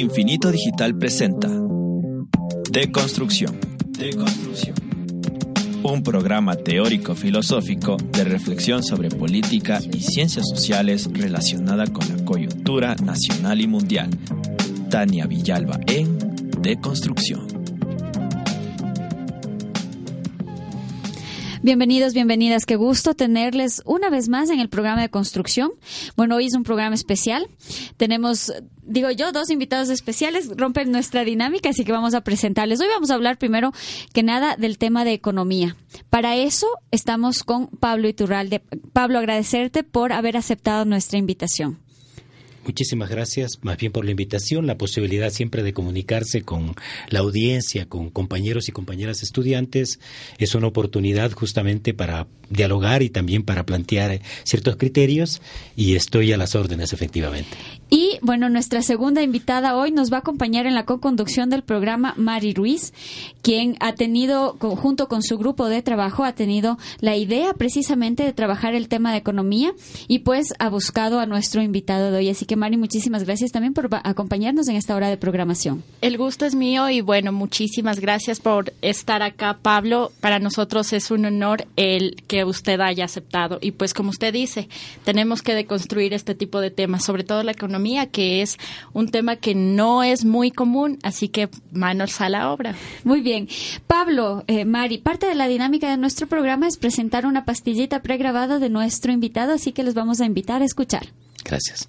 Infinito Digital presenta Deconstrucción. Deconstrucción. Un programa teórico-filosófico de reflexión sobre política y ciencias sociales relacionada con la coyuntura nacional y mundial. Tania Villalba en Deconstrucción. Bienvenidos, bienvenidas. Qué gusto tenerles una vez más en el programa de construcción. Bueno, hoy es un programa especial. Tenemos, digo yo, dos invitados especiales. Rompen nuestra dinámica, así que vamos a presentarles. Hoy vamos a hablar primero que nada del tema de economía. Para eso estamos con Pablo Iturralde. Pablo, agradecerte por haber aceptado nuestra invitación. Muchísimas gracias, más bien por la invitación, la posibilidad siempre de comunicarse con la audiencia, con compañeros y compañeras estudiantes. Es una oportunidad justamente para dialogar y también para plantear ciertos criterios y estoy a las órdenes, efectivamente. Y bueno, nuestra segunda invitada hoy nos va a acompañar en la co-conducción del programa Mari Ruiz, quien ha tenido, junto con su grupo de trabajo, ha tenido la idea precisamente de trabajar el tema de economía y pues ha buscado a nuestro invitado de hoy. Así que Mari, muchísimas gracias también por acompañarnos en esta hora de programación. El gusto es mío y bueno, muchísimas gracias por estar acá, Pablo. Para nosotros es un honor el que usted haya aceptado. Y pues como usted dice, tenemos que deconstruir este tipo de temas, sobre todo la economía, que es un tema que no es muy común, así que manos a la obra. Muy bien. Pablo, eh, Mari, parte de la dinámica de nuestro programa es presentar una pastillita pregrabada de nuestro invitado, así que les vamos a invitar a escuchar. Gracias.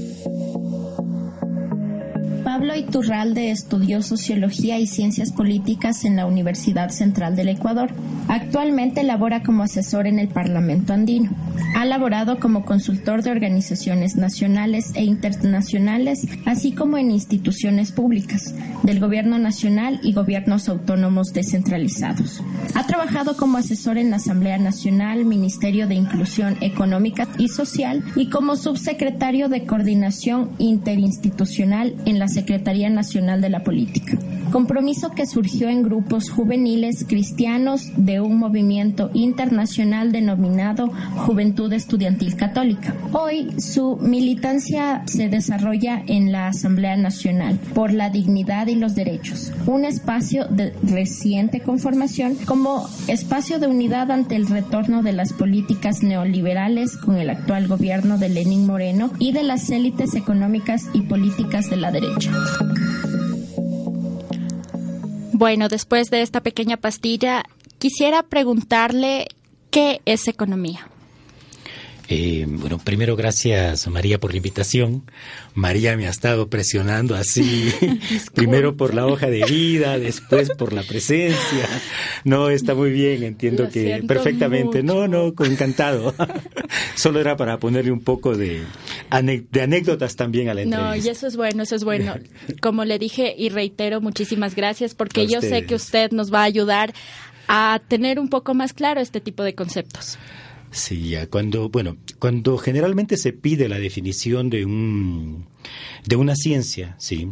Pablo Iturralde estudió Sociología y Ciencias Políticas en la Universidad Central del Ecuador. Actualmente labora como asesor en el Parlamento andino. Ha laborado como consultor de organizaciones nacionales e internacionales, así como en instituciones públicas, del Gobierno Nacional y gobiernos autónomos descentralizados. Ha trabajado como asesor en la Asamblea Nacional, Ministerio de Inclusión Económica y Social y como subsecretario de Coordinación Interinstitucional en la Secretaría Nacional de la Política. Compromiso que surgió en grupos juveniles cristianos de un movimiento internacional denominado Juventud Estudiantil Católica. Hoy su militancia se desarrolla en la Asamblea Nacional por la dignidad y los derechos, un espacio de reciente conformación como espacio de unidad ante el retorno de las políticas neoliberales con el actual gobierno de Lenín Moreno y de las élites económicas y políticas de la derecha. Bueno, después de esta pequeña pastilla, quisiera preguntarle qué es economía. Eh, bueno, primero gracias María por la invitación. María me ha estado presionando así, primero por la hoja de vida, después por la presencia. No, está muy bien, entiendo que perfectamente. No, no, encantado. Solo era para ponerle un poco de, de anécdotas también a la entrevista. No, y eso es bueno, eso es bueno. Como le dije y reitero, muchísimas gracias porque yo sé que usted nos va a ayudar a tener un poco más claro este tipo de conceptos. Sí, cuando, bueno, cuando generalmente se pide la definición de un, de una ciencia, sí,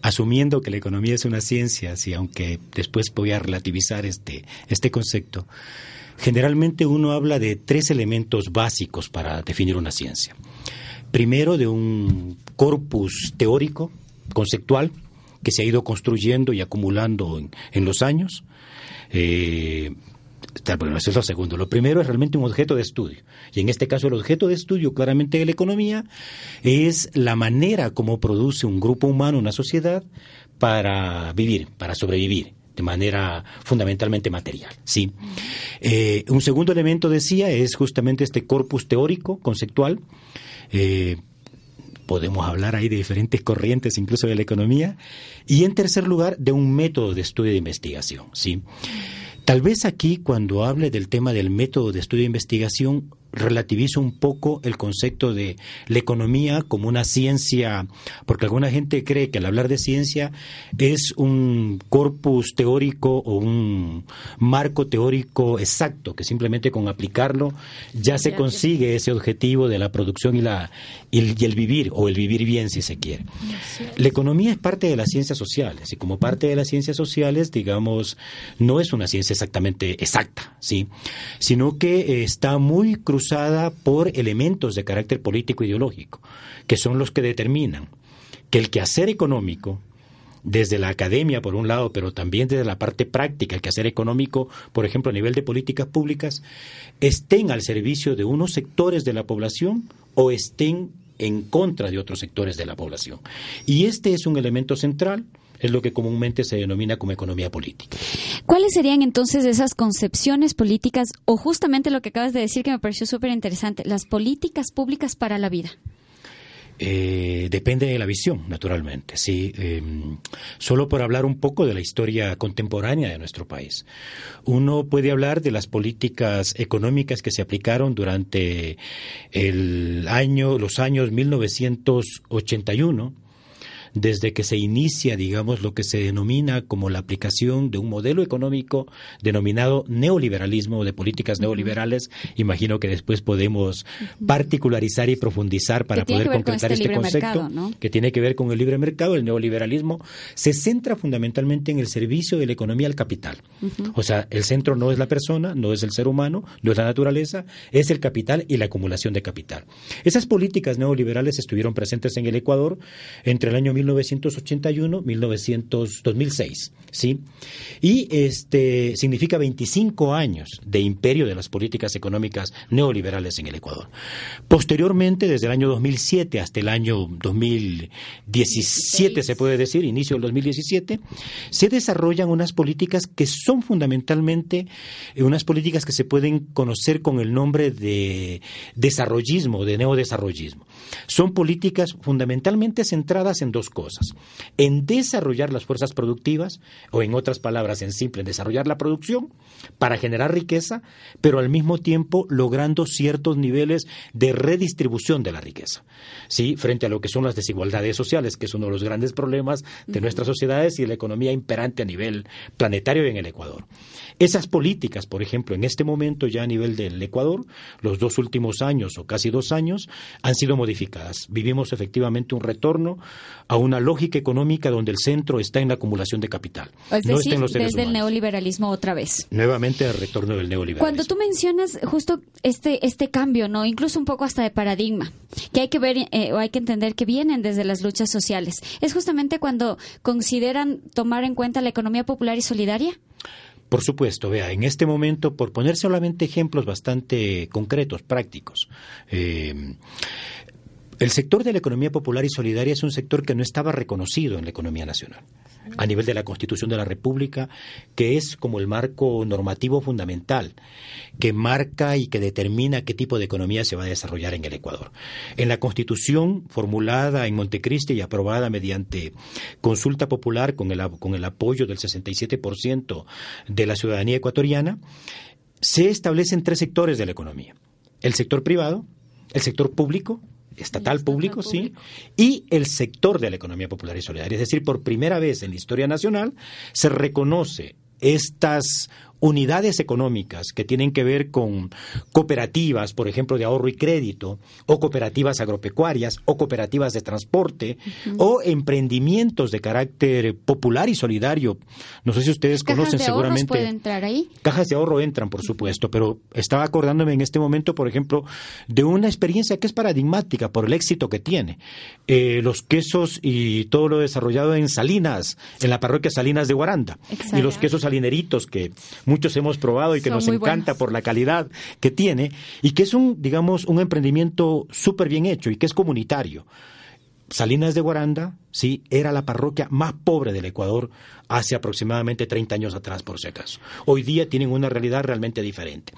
asumiendo que la economía es una ciencia, sí, aunque después voy a relativizar este, este concepto, generalmente uno habla de tres elementos básicos para definir una ciencia. Primero, de un corpus teórico, conceptual, que se ha ido construyendo y acumulando en, en los años. Eh, bueno, eso es lo segundo. Lo primero es realmente un objeto de estudio. Y en este caso el objeto de estudio claramente de la economía es la manera como produce un grupo humano, una sociedad, para vivir, para sobrevivir de manera fundamentalmente material. ¿sí? Eh, un segundo elemento, decía, es justamente este corpus teórico, conceptual. Eh, podemos hablar ahí de diferentes corrientes, incluso de la economía. Y en tercer lugar, de un método de estudio de investigación. ¿sí? Tal vez aquí, cuando hable del tema del método de estudio de investigación, relativizo un poco el concepto de la economía como una ciencia, porque alguna gente cree que al hablar de ciencia es un corpus teórico o un marco teórico exacto, que simplemente con aplicarlo ya se consigue ese objetivo de la producción y, la, y el, vivir, o el vivir bien si se quiere. La economía es parte de las ciencias sociales, y como parte de las ciencias sociales, digamos, no es una ciencia exactamente exacta, ¿sí? sino que está muy cruzada por elementos de carácter político ideológico, que son los que determinan que el quehacer económico, desde la academia por un lado, pero también desde la parte práctica, el quehacer económico, por ejemplo, a nivel de políticas públicas, estén al servicio de unos sectores de la población o estén en contra de otros sectores de la población. Y este es un elemento central es lo que comúnmente se denomina como economía política. ¿Cuáles serían entonces esas concepciones políticas o justamente lo que acabas de decir que me pareció súper interesante, las políticas públicas para la vida? Eh, depende de la visión, naturalmente. Sí, em, solo por hablar un poco de la historia contemporánea de nuestro país. Uno puede hablar de las políticas económicas que se aplicaron durante el año, los años 1981 desde que se inicia, digamos, lo que se denomina como la aplicación de un modelo económico denominado neoliberalismo o de políticas neoliberales. Imagino que después podemos particularizar y profundizar para poder concretar este, este concepto que tiene que ver con el libre mercado. El neoliberalismo se centra fundamentalmente en el servicio de la economía al capital. O sea, el centro no es la persona, no es el ser humano, no es la naturaleza, es el capital y la acumulación de capital. Esas políticas neoliberales estuvieron presentes en el Ecuador entre el año 1981, 1900, 2006, ¿sí? Y este significa 25 años de imperio de las políticas económicas neoliberales en el Ecuador. Posteriormente, desde el año 2007 hasta el año 2017, se puede decir, inicio del 2017, se desarrollan unas políticas que son fundamentalmente eh, unas políticas que se pueden conocer con el nombre de desarrollismo, de neodesarrollismo. Son políticas fundamentalmente centradas en dos cosas. En desarrollar las fuerzas productivas, o en otras palabras, en simple, en desarrollar la producción para generar riqueza, pero al mismo tiempo logrando ciertos niveles de redistribución de la riqueza. ¿Sí? Frente a lo que son las desigualdades sociales, que es uno de los grandes problemas de nuestras sociedades y de la economía imperante a nivel planetario y en el Ecuador. Esas políticas, por ejemplo, en este momento ya a nivel del Ecuador, los dos últimos años o casi dos años, han sido modificadas. Vivimos efectivamente un retorno a una lógica económica donde el centro está en la acumulación de capital. Es no decir, desde el neoliberalismo otra vez. Nuevamente el retorno del neoliberalismo. Cuando tú mencionas justo este, este cambio, ¿no? Incluso un poco hasta de paradigma, que hay que ver eh, o hay que entender que vienen desde las luchas sociales. Es justamente cuando consideran tomar en cuenta la economía popular y solidaria. Por supuesto, vea, en este momento, por poner solamente ejemplos bastante concretos, prácticos, eh, el sector de la economía popular y solidaria es un sector que no estaba reconocido en la economía nacional a nivel de la Constitución de la República, que es como el marco normativo fundamental que marca y que determina qué tipo de economía se va a desarrollar en el Ecuador. En la Constitución formulada en Montecristi y aprobada mediante consulta popular con el, con el apoyo del 67% de la ciudadanía ecuatoriana, se establecen tres sectores de la economía. El sector privado, el sector público estatal público, sí, y el sector de la economía popular y solidaria. Es decir, por primera vez en la historia nacional se reconoce estas unidades económicas que tienen que ver con cooperativas, por ejemplo, de ahorro y crédito, o cooperativas agropecuarias, o cooperativas de transporte, o emprendimientos de carácter popular y solidario. No sé si ustedes conocen de seguramente. entrar ahí? Cajas de ahorro entran, por supuesto, pero estaba acordándome en este momento, por ejemplo, de una experiencia que es paradigmática por el éxito que tiene. Eh, los quesos y todo lo desarrollado en Salinas, en la parroquia Salinas de Guaranda, y los quesos salineritos que muchos hemos probado y que nos encanta por la calidad que tiene y que es un, digamos, un emprendimiento súper bien hecho y que es comunitario. Salinas de Guaranda, sí, era la parroquia más pobre del Ecuador hace aproximadamente 30 años atrás, por si acaso. Hoy día tienen una realidad realmente diferente.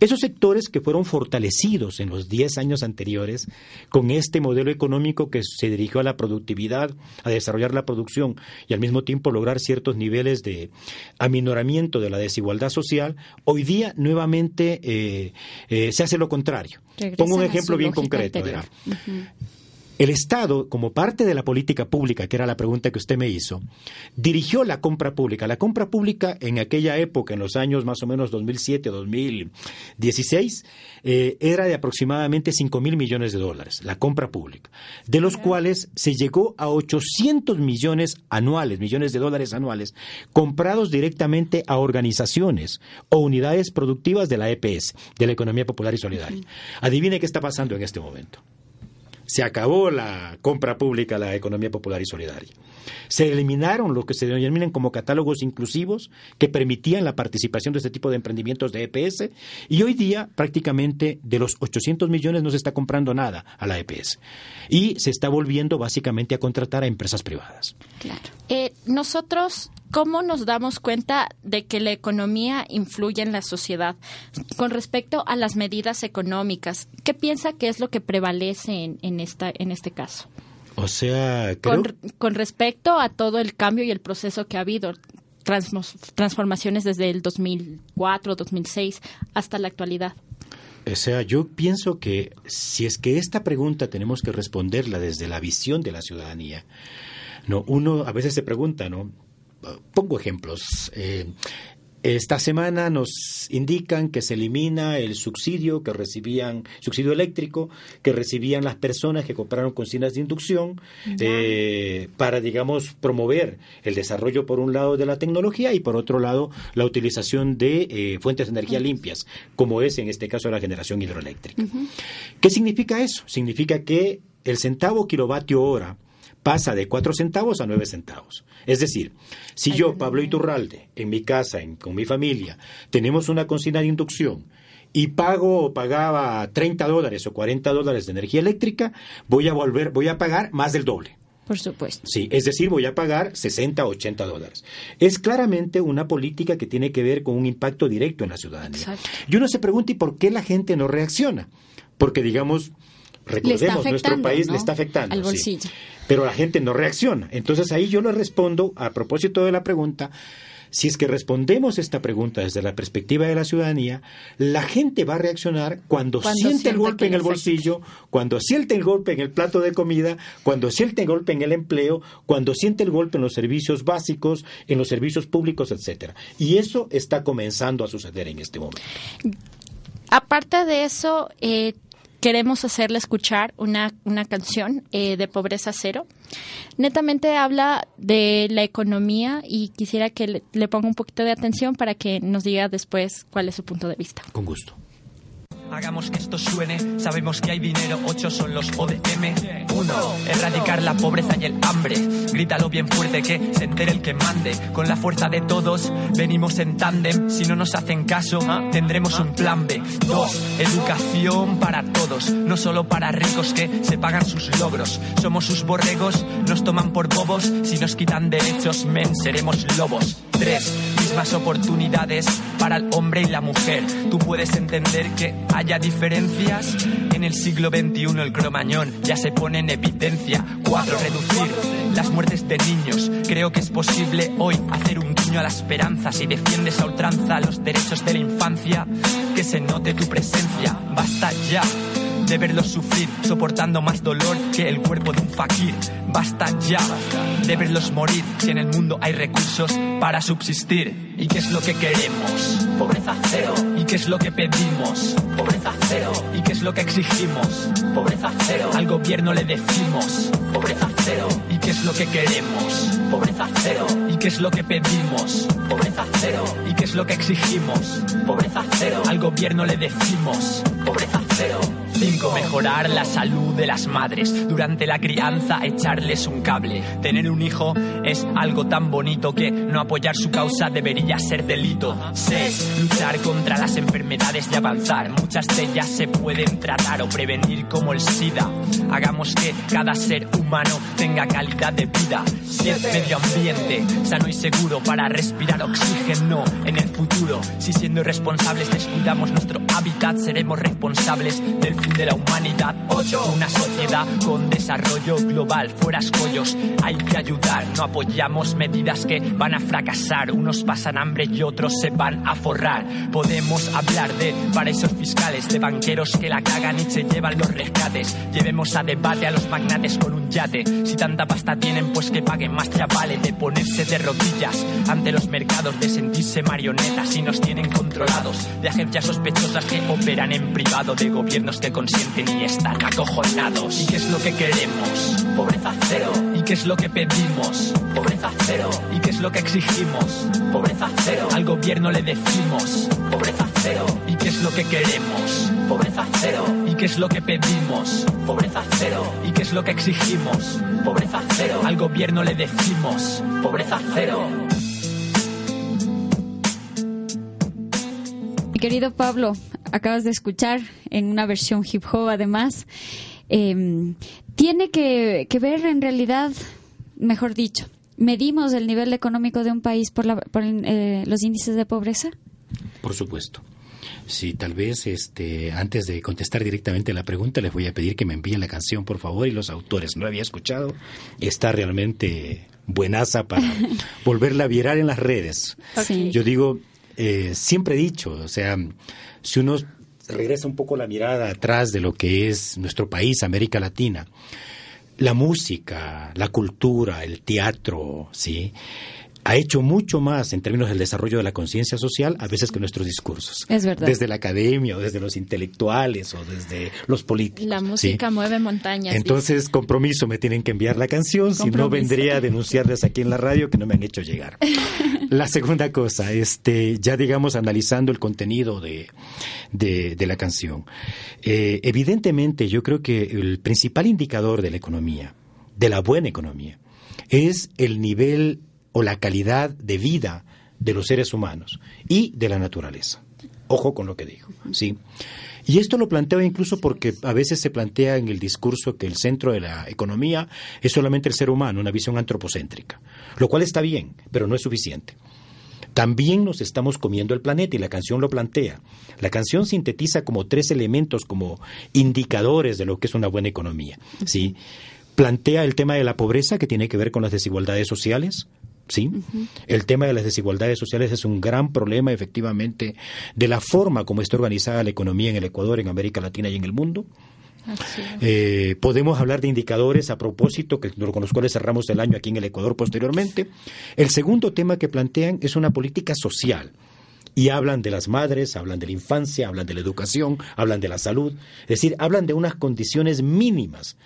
Esos sectores que fueron fortalecidos en los 10 años anteriores con este modelo económico que se dirigió a la productividad, a desarrollar la producción y al mismo tiempo lograr ciertos niveles de aminoramiento de la desigualdad social, hoy día nuevamente eh, eh, se hace lo contrario. Pongo un ejemplo bien concreto. El Estado, como parte de la política pública, que era la pregunta que usted me hizo, dirigió la compra pública. La compra pública en aquella época, en los años más o menos 2007-2016, eh, era de aproximadamente 5 mil millones de dólares, la compra pública, de los cuales se llegó a 800 millones anuales, millones de dólares anuales, comprados directamente a organizaciones o unidades productivas de la EPS, de la Economía Popular y Solidaria. Adivine qué está pasando en este momento se acabó la compra pública, la economía popular y solidaria. Se eliminaron lo que se denominan como catálogos inclusivos que permitían la participación de este tipo de emprendimientos de EPS y hoy día prácticamente de los 800 millones no se está comprando nada a la EPS y se está volviendo básicamente a contratar a empresas privadas. Claro. Eh, nosotros ¿Cómo nos damos cuenta de que la economía influye en la sociedad? Con respecto a las medidas económicas, ¿qué piensa que es lo que prevalece en, esta, en este caso? O sea, con, respecto a todo el cambio y el proceso que ha habido, transformaciones desde el 2004, 2006 hasta la actualidad. O sea, yo pienso que si es que esta pregunta tenemos que responderla desde la visión de la ciudadanía, no, uno a veces se pregunta, ¿no? pongo ejemplos. Eh, esta semana nos indican que se elimina el subsidio que recibían, subsidio eléctrico que recibían las personas que compraron cocinas de inducción eh, para, digamos, promover el desarrollo por un lado de la tecnología y por otro lado la utilización de eh, fuentes de energía limpias, como es en este caso la generación hidroeléctrica. ¿Qué significa eso? Significa que el centavo kilovatio hora pasa de cuatro centavos a nueve centavos. Es decir, si yo, Pablo Iturralde, en mi casa, con mi familia, tenemos una cocina de inducción y pago o pagaba 30 dólares o 40 dólares de energía eléctrica, voy a volver, voy a pagar más del doble. Por supuesto. Sí, es decir, voy a pagar 60 o 80 dólares. Es claramente una política que tiene que ver con un impacto directo en la ciudadanía. Exacto. Y uno se pregunta, ¿y por qué la gente no reacciona? Porque, digamos, recordemos, nuestro país le está afectando. Al bolsillo pero la gente no reacciona. Entonces ahí yo le respondo, a propósito de la pregunta, si es que respondemos esta pregunta desde la perspectiva de la ciudadanía, la gente va a reaccionar cuando, siente el golpe en el bolsillo, cuando siente el golpe en el plato de comida, cuando siente el golpe en el empleo, cuando siente el golpe en los servicios básicos, en los servicios públicos, etcétera. Y eso está comenzando a suceder en este momento. Aparte de eso, eh, queremos hacerle escuchar una, una canción eh, de Pobreza Cero. Netamente habla de la economía y quisiera que le, le ponga un poquito de atención para que nos diga después cuál es su punto de vista. Con gusto. Hagamos que esto suene, sabemos que hay dinero, ocho son los ODM. Uno, erradicar la pobreza y el hambre. Grítalo bien fuerte que se entere el que mande. Con la fuerza de todos, venimos en tándem. Si no nos hacen caso, tendremos un plan B. Dos, educación para todos, no solo para ricos que se pagan sus logros. Somos sus borregos, nos toman por bobos. Si nos quitan derechos, men, seremos lobos. Tres, mismas oportunidades para el hombre y la mujer. Tú puedes entender que haya diferencias. En el siglo XXI el cromañón ya se pone en evidencia. Cuatro, reducir las muertes de niños. Creo que es posible hoy hacer un guiño a la esperanza. Si defiendes a ultranza los derechos de la infancia, que se note tu presencia. Basta ya de verlos sufrir, soportando más dolor que el cuerpo de un fakir. Basta ya de verlos morir, si en el mundo hay recursos para subsistir. ¿Y qué es lo que queremos? Pobreza cero. ¿Y qué es lo que pedimos? Pobreza cero. ¿Y qué es lo que exigimos? Pobreza cero. Al gobierno le decimos, pobreza cero. ¿Y qué es lo que queremos? Pobreza cero. ¿Y qué es lo que pedimos? Pobreza cero. ¿Y qué es lo que exigimos? Pobreza cero. Al gobierno le decimos, pobreza cero 5. Mejorar la salud de las madres. Durante la crianza, echarles un cable. Tener un hijo es algo tan bonito que no apoyar su causa debería ser delito. 6. Luchar contra las enfermedades y avanzar. Muchas de ellas se pueden tratar o prevenir como el SIDA. Hagamos que cada ser humano tenga calidad de vida. 7. Medio ambiente, sano y seguro para respirar oxígeno en el futuro. Si siendo irresponsables descuidamos nuestro hábitat, seremos responsables del fin de la humanidad. 8. Una sociedad con desarrollo global, fuera escollos, hay que ayudar. No apoyamos medidas que van a fracasar. Unos pasan hambre y otros se van a forrar. Podemos hablar de paraísos fiscales, de banqueros que la cagan y se llevan los rescates. Llevemos a debate a los magnates con un Si tanta pasta tienen, pues que paguen más chavales de ponerse de rodillas ante los mercados, de sentirse marionetas y nos tienen controlados. De agencias sospechosas que operan en privado, de gobiernos que consienten y están acojonados. ¿Y qué es lo que queremos? Pobreza cero. ¿Y qué es lo que pedimos? Pobreza cero. ¿Y qué es lo que exigimos? Pobreza cero. Al gobierno le decimos pobreza cero. ¿Y es lo que queremos? Pobreza cero. ¿Y qué es lo que pedimos? Pobreza cero. ¿Y qué es lo que exigimos? Pobreza cero. Al gobierno le decimos pobreza cero. Mi querido Pablo, acabas de escuchar en una versión hip hop además, eh, tiene que, que, ver en realidad, mejor dicho, ¿medimos el nivel económico de un país por, la, por eh, los índices de pobreza? Por supuesto. Sí, tal vez este, antes de contestar directamente la pregunta, les voy a pedir que me envíen la canción, por favor, y los autores. No había escuchado. Está realmente buenaza para volverla a virar en las redes. Yo digo, eh, siempre he dicho, o sea, si uno regresa un poco la mirada atrás de lo que es nuestro país, América Latina, la música, la cultura, el teatro, ¿sí? Ha hecho mucho más en términos del desarrollo de la conciencia social a veces que nuestros discursos. Es verdad. Desde la academia o desde los intelectuales o desde los políticos. La música ¿sí? mueve montañas. Entonces, dice. compromiso, me tienen que enviar la canción, compromiso. si no vendría a denunciarles aquí en la radio que no me han hecho llegar. la segunda cosa, este, ya digamos analizando el contenido de, de, de la canción. Eh, evidentemente, yo creo que el principal indicador de la economía, de la buena economía, es el nivel o la calidad de vida de los seres humanos y de la naturaleza. Ojo con lo que digo, ¿sí? Y esto lo planteo incluso porque a veces se plantea en el discurso que el centro de la economía es solamente el ser humano, una visión antropocéntrica, lo cual está bien, pero no es suficiente. También nos estamos comiendo el planeta y la canción lo plantea. La canción sintetiza como tres elementos, como indicadores de lo que es una buena economía. ¿sí? Plantea el tema de la pobreza, que tiene que ver con las desigualdades sociales, ¿sí? Uh -huh. El tema de las desigualdades sociales es un gran problema, efectivamente, de la forma como está organizada la economía en el Ecuador, en América Latina y en el mundo. Eh, podemos hablar de indicadores a propósito, que, con los cuales cerramos el año aquí en el Ecuador posteriormente. El segundo tema que plantean es una política social. Y hablan de las madres, hablan de la infancia, hablan de la educación, hablan de la salud. Es decir, hablan de unas condiciones mínimas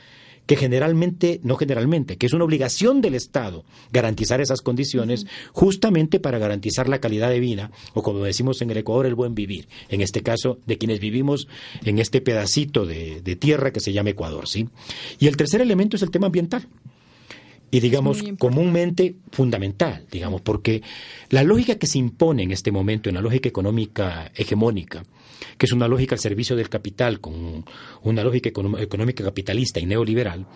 que generalmente, no generalmente, que es una obligación del Estado garantizar esas condiciones justamente para garantizar la calidad de vida, o como decimos en el Ecuador, el buen vivir, en este caso de quienes vivimos en este pedacito de, de tierra que se llama Ecuador, ¿sí? Y el tercer elemento es el tema ambiental. Y digamos, comúnmente fundamental, digamos, porque la lógica que se impone en este momento, en la lógica económica hegemónica, que es una lógica al servicio del capital, con una lógica económica capitalista y neoliberal,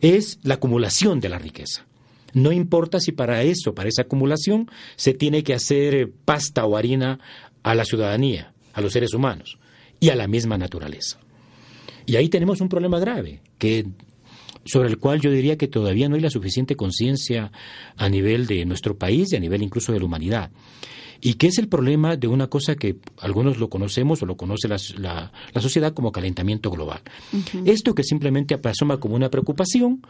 es la acumulación de la riqueza. No importa si para eso, para esa acumulación, se tiene que hacer pasta o harina a la ciudadanía, a los seres humanos y a la misma naturaleza. Y ahí tenemos un problema grave, que sobre el cual yo diría que todavía no hay la suficiente conciencia a nivel de nuestro país y a nivel incluso de la humanidad y que es el problema de una cosa que algunos lo conocemos o lo conoce la, la, la sociedad como calentamiento global. Uh -huh. Esto que simplemente asoma como una preocupación,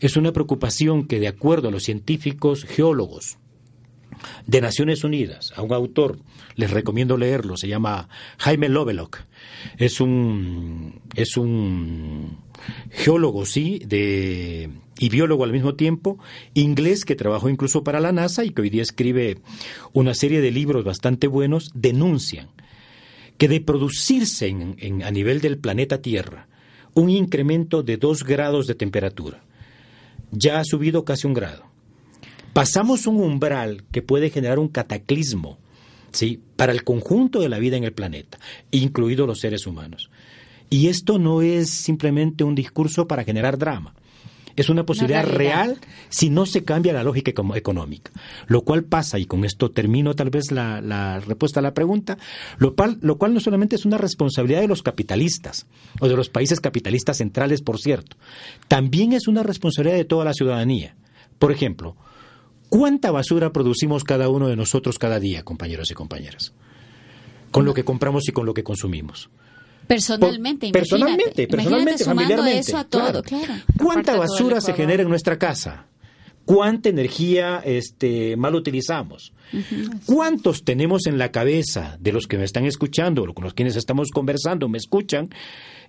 es una preocupación que de acuerdo a los científicos geólogos de Naciones Unidas, a un autor, les recomiendo leerlo, se llama Jaime Lovelock, es un, es un geólogo, sí, de, y biólogo al mismo tiempo, inglés que trabajó incluso para la NASA y que hoy día escribe una serie de libros bastante buenos, denuncian que de producirse en, a nivel del planeta Tierra un incremento de dos grados de temperatura, ya ha subido casi un grado. Pasamos un umbral que puede generar un cataclismo ¿sí? para el conjunto de la vida en el planeta, incluidos los seres humanos. Y esto no es simplemente un discurso para generar drama es una posibilidad real si no se cambia la lógica económica. Lo cual pasa, y con esto termino tal vez la, respuesta a la pregunta, lo cual, lo cual no solamente es una responsabilidad de los capitalistas, o de los países capitalistas centrales, por cierto, también es una responsabilidad de toda la ciudadanía. Por ejemplo, ¿cuánta basura producimos cada uno de nosotros cada día, compañeros y compañeras? Con lo que compramos y con lo que consumimos. Personalmente, personalmente, personalmente, familiarmente. Eso a todo, claro. ¿Cuánta basura se genera en nuestra casa? ¿Cuánta energía este, mal utilizamos? ¿Cuántos tenemos en la cabeza de los que me están escuchando, o con los quienes estamos conversando, me escuchan,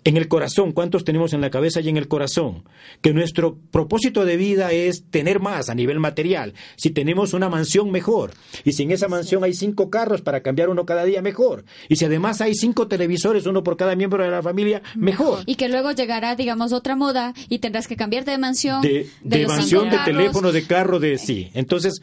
en el corazón, ¿cuántos tenemos en la cabeza y en el corazón? Que nuestro propósito de vida es tener más a nivel material. Si tenemos una mansión, mejor. Y si en esa mansión hay cinco carros para cambiar uno cada día, mejor. Y si además hay cinco televisores, uno por cada miembro de la familia, mejor. Y que luego llegará, digamos, otra moda y tendrás que cambiarte de mansión. De, mansión, de teléfono, de carro, de sí. Entonces...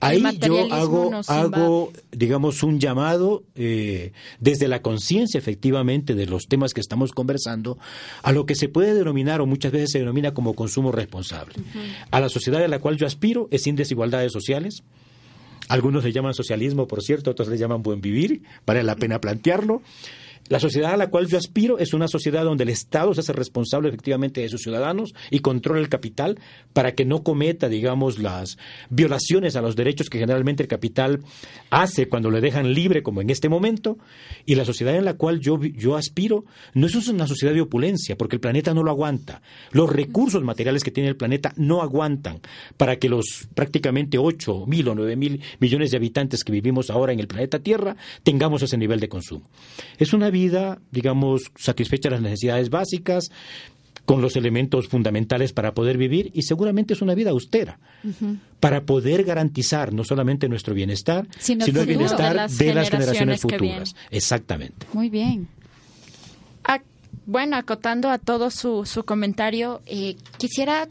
Ahí yo hago, hago digamos, un llamado eh, desde la conciencia, efectivamente, de los temas que estamos conversando, a lo que se puede denominar, o muchas veces se denomina como consumo responsable. A la sociedad a la cual yo aspiro es sin desigualdades sociales. Algunos le llaman socialismo, por cierto, otros le llaman buen vivir, vale la pena plantearlo. La sociedad a la cual yo aspiro es una sociedad donde el Estado se hace responsable efectivamente de sus ciudadanos y controla el capital para que no cometa, digamos, las violaciones a los derechos que generalmente el capital hace cuando le dejan libre, como en este momento. Y la sociedad en la cual yo, yo aspiro no es una sociedad de opulencia, porque el planeta no lo aguanta. Los recursos materiales que tiene el planeta no aguantan para que los prácticamente 8 mil o 9 mil millones de habitantes que vivimos ahora en el planeta Tierra tengamos ese nivel de consumo. Es una vida, digamos, satisfecha las necesidades básicas, con los elementos fundamentales para poder vivir y seguramente es una vida austera para poder garantizar no solamente nuestro bienestar, sino, el bienestar de las, generaciones, futuras. Exactamente. Muy bien. bueno, acotando a todo su, su comentario, eh, quisiera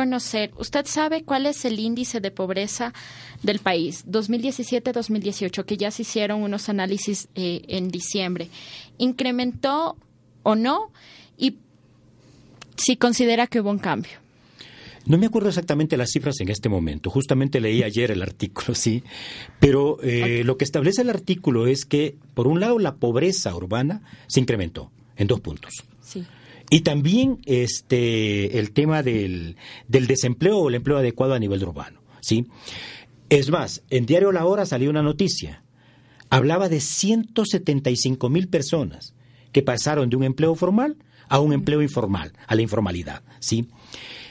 conocer, ¿usted sabe cuál es el índice de pobreza del país 2017-2018, que ya se hicieron unos análisis eh, en diciembre? ¿Incrementó o no? Y si considera que hubo un cambio. No me acuerdo exactamente las cifras en este momento. Justamente leí ayer el artículo, sí. Pero eh, lo que establece el artículo es que, por un lado, la pobreza urbana se incrementó en dos puntos. Y también este, el tema del, del desempleo o el empleo adecuado a nivel urbano. ¿sí? Es más, en Diario La Hora salió una noticia. Hablaba de 175 mil personas que pasaron de un empleo formal a un empleo informal, a la informalidad. ¿sí?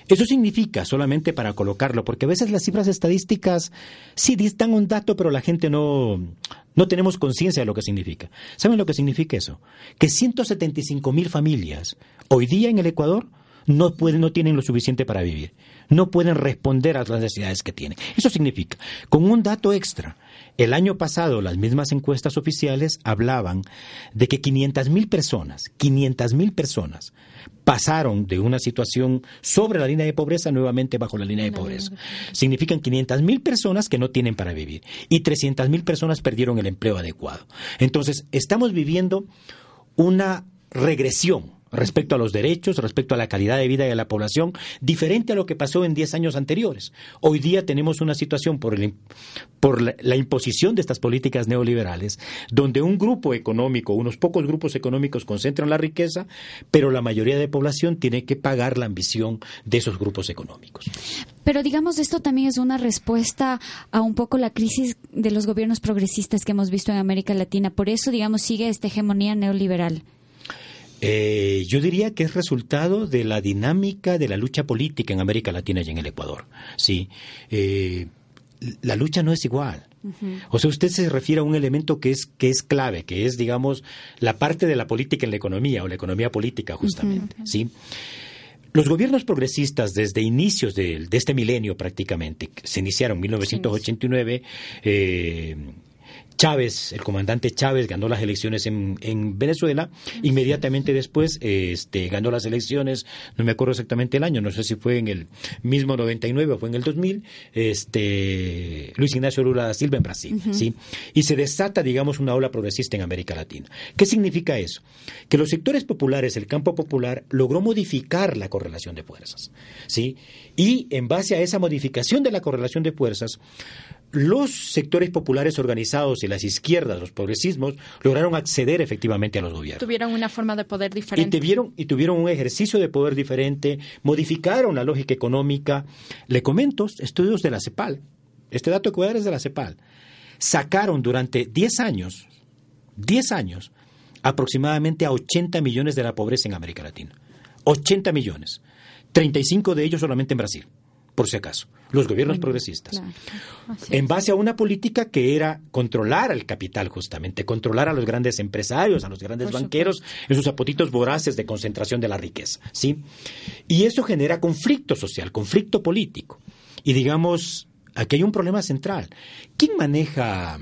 Eso significa, solamente para colocarlo, porque a veces las cifras estadísticas sí dan un dato, pero la gente no, no tenemos conciencia de lo que significa. ¿Saben lo que significa eso? Que 175 mil familias hoy día en el Ecuador no pueden, no tienen lo suficiente para vivir. No pueden responder a las necesidades que tienen. Eso significa, con un dato extra, el año pasado las mismas encuestas oficiales hablaban de que 500 mil personas, 500 mil personas pasaron de una situación sobre la línea de pobreza nuevamente bajo la línea de pobreza. Significan 500 mil personas que no tienen para vivir y 300 mil personas perdieron el empleo adecuado. Entonces, estamos viviendo una regresión respecto a los derechos, respecto a la calidad de vida de la población, diferente a lo que pasó en 10 años anteriores. Hoy día tenemos una situación por, por la, imposición de estas políticas neoliberales, donde un grupo económico, unos pocos grupos económicos concentran la riqueza, pero la mayoría de población tiene que pagar la ambición de esos grupos económicos. Pero digamos, esto también es una respuesta a un poco la crisis de los gobiernos progresistas que hemos visto en América Latina. Por eso, digamos, sigue esta hegemonía neoliberal. Eh, yo diría que es resultado de la dinámica de la lucha política en América Latina y en el Ecuador. Sí, eh, la lucha no es igual. O sea, usted se refiere a un elemento que es que es clave, que es, digamos, la parte de la política en la economía o la economía política, justamente. Sí. Los gobiernos progresistas desde inicios de, este milenio prácticamente, se iniciaron en 1989, eh, Chávez, el comandante Chávez ganó las elecciones en, en Venezuela, inmediatamente después este, ganó las elecciones, no me acuerdo exactamente el año, no sé si fue en el mismo 99 o fue en el 2000, este, Luis Ignacio Lula da Silva en Brasil, ¿sí? Y se desata, digamos, una ola progresista en América Latina. ¿Qué significa eso? Que los sectores populares, el campo popular, logró modificar la correlación de fuerzas, ¿sí? Y en base a esa modificación de la correlación de fuerzas, los sectores populares organizados y las izquierdas, los progresismos, lograron acceder efectivamente a los gobiernos. Tuvieron una forma de poder diferente. Y tuvieron, y tuvieron un ejercicio de poder diferente, modificaron la lógica económica. Le comento, estudios de la CEPAL, este dato que voy a dar es de la CEPAL, sacaron durante 10 años, 10 años, aproximadamente a 80 millones de la pobreza en América Latina. 80 millones. 35 de ellos solamente en Brasil por si acaso, los gobiernos progresistas, en base a una política que era controlar al capital justamente, controlar a los grandes empresarios, a los grandes banqueros, en sus apotitos voraces de concentración de la riqueza, ¿sí? Y eso genera conflicto social, conflicto político. Y digamos, aquí hay un problema central. ¿Quién maneja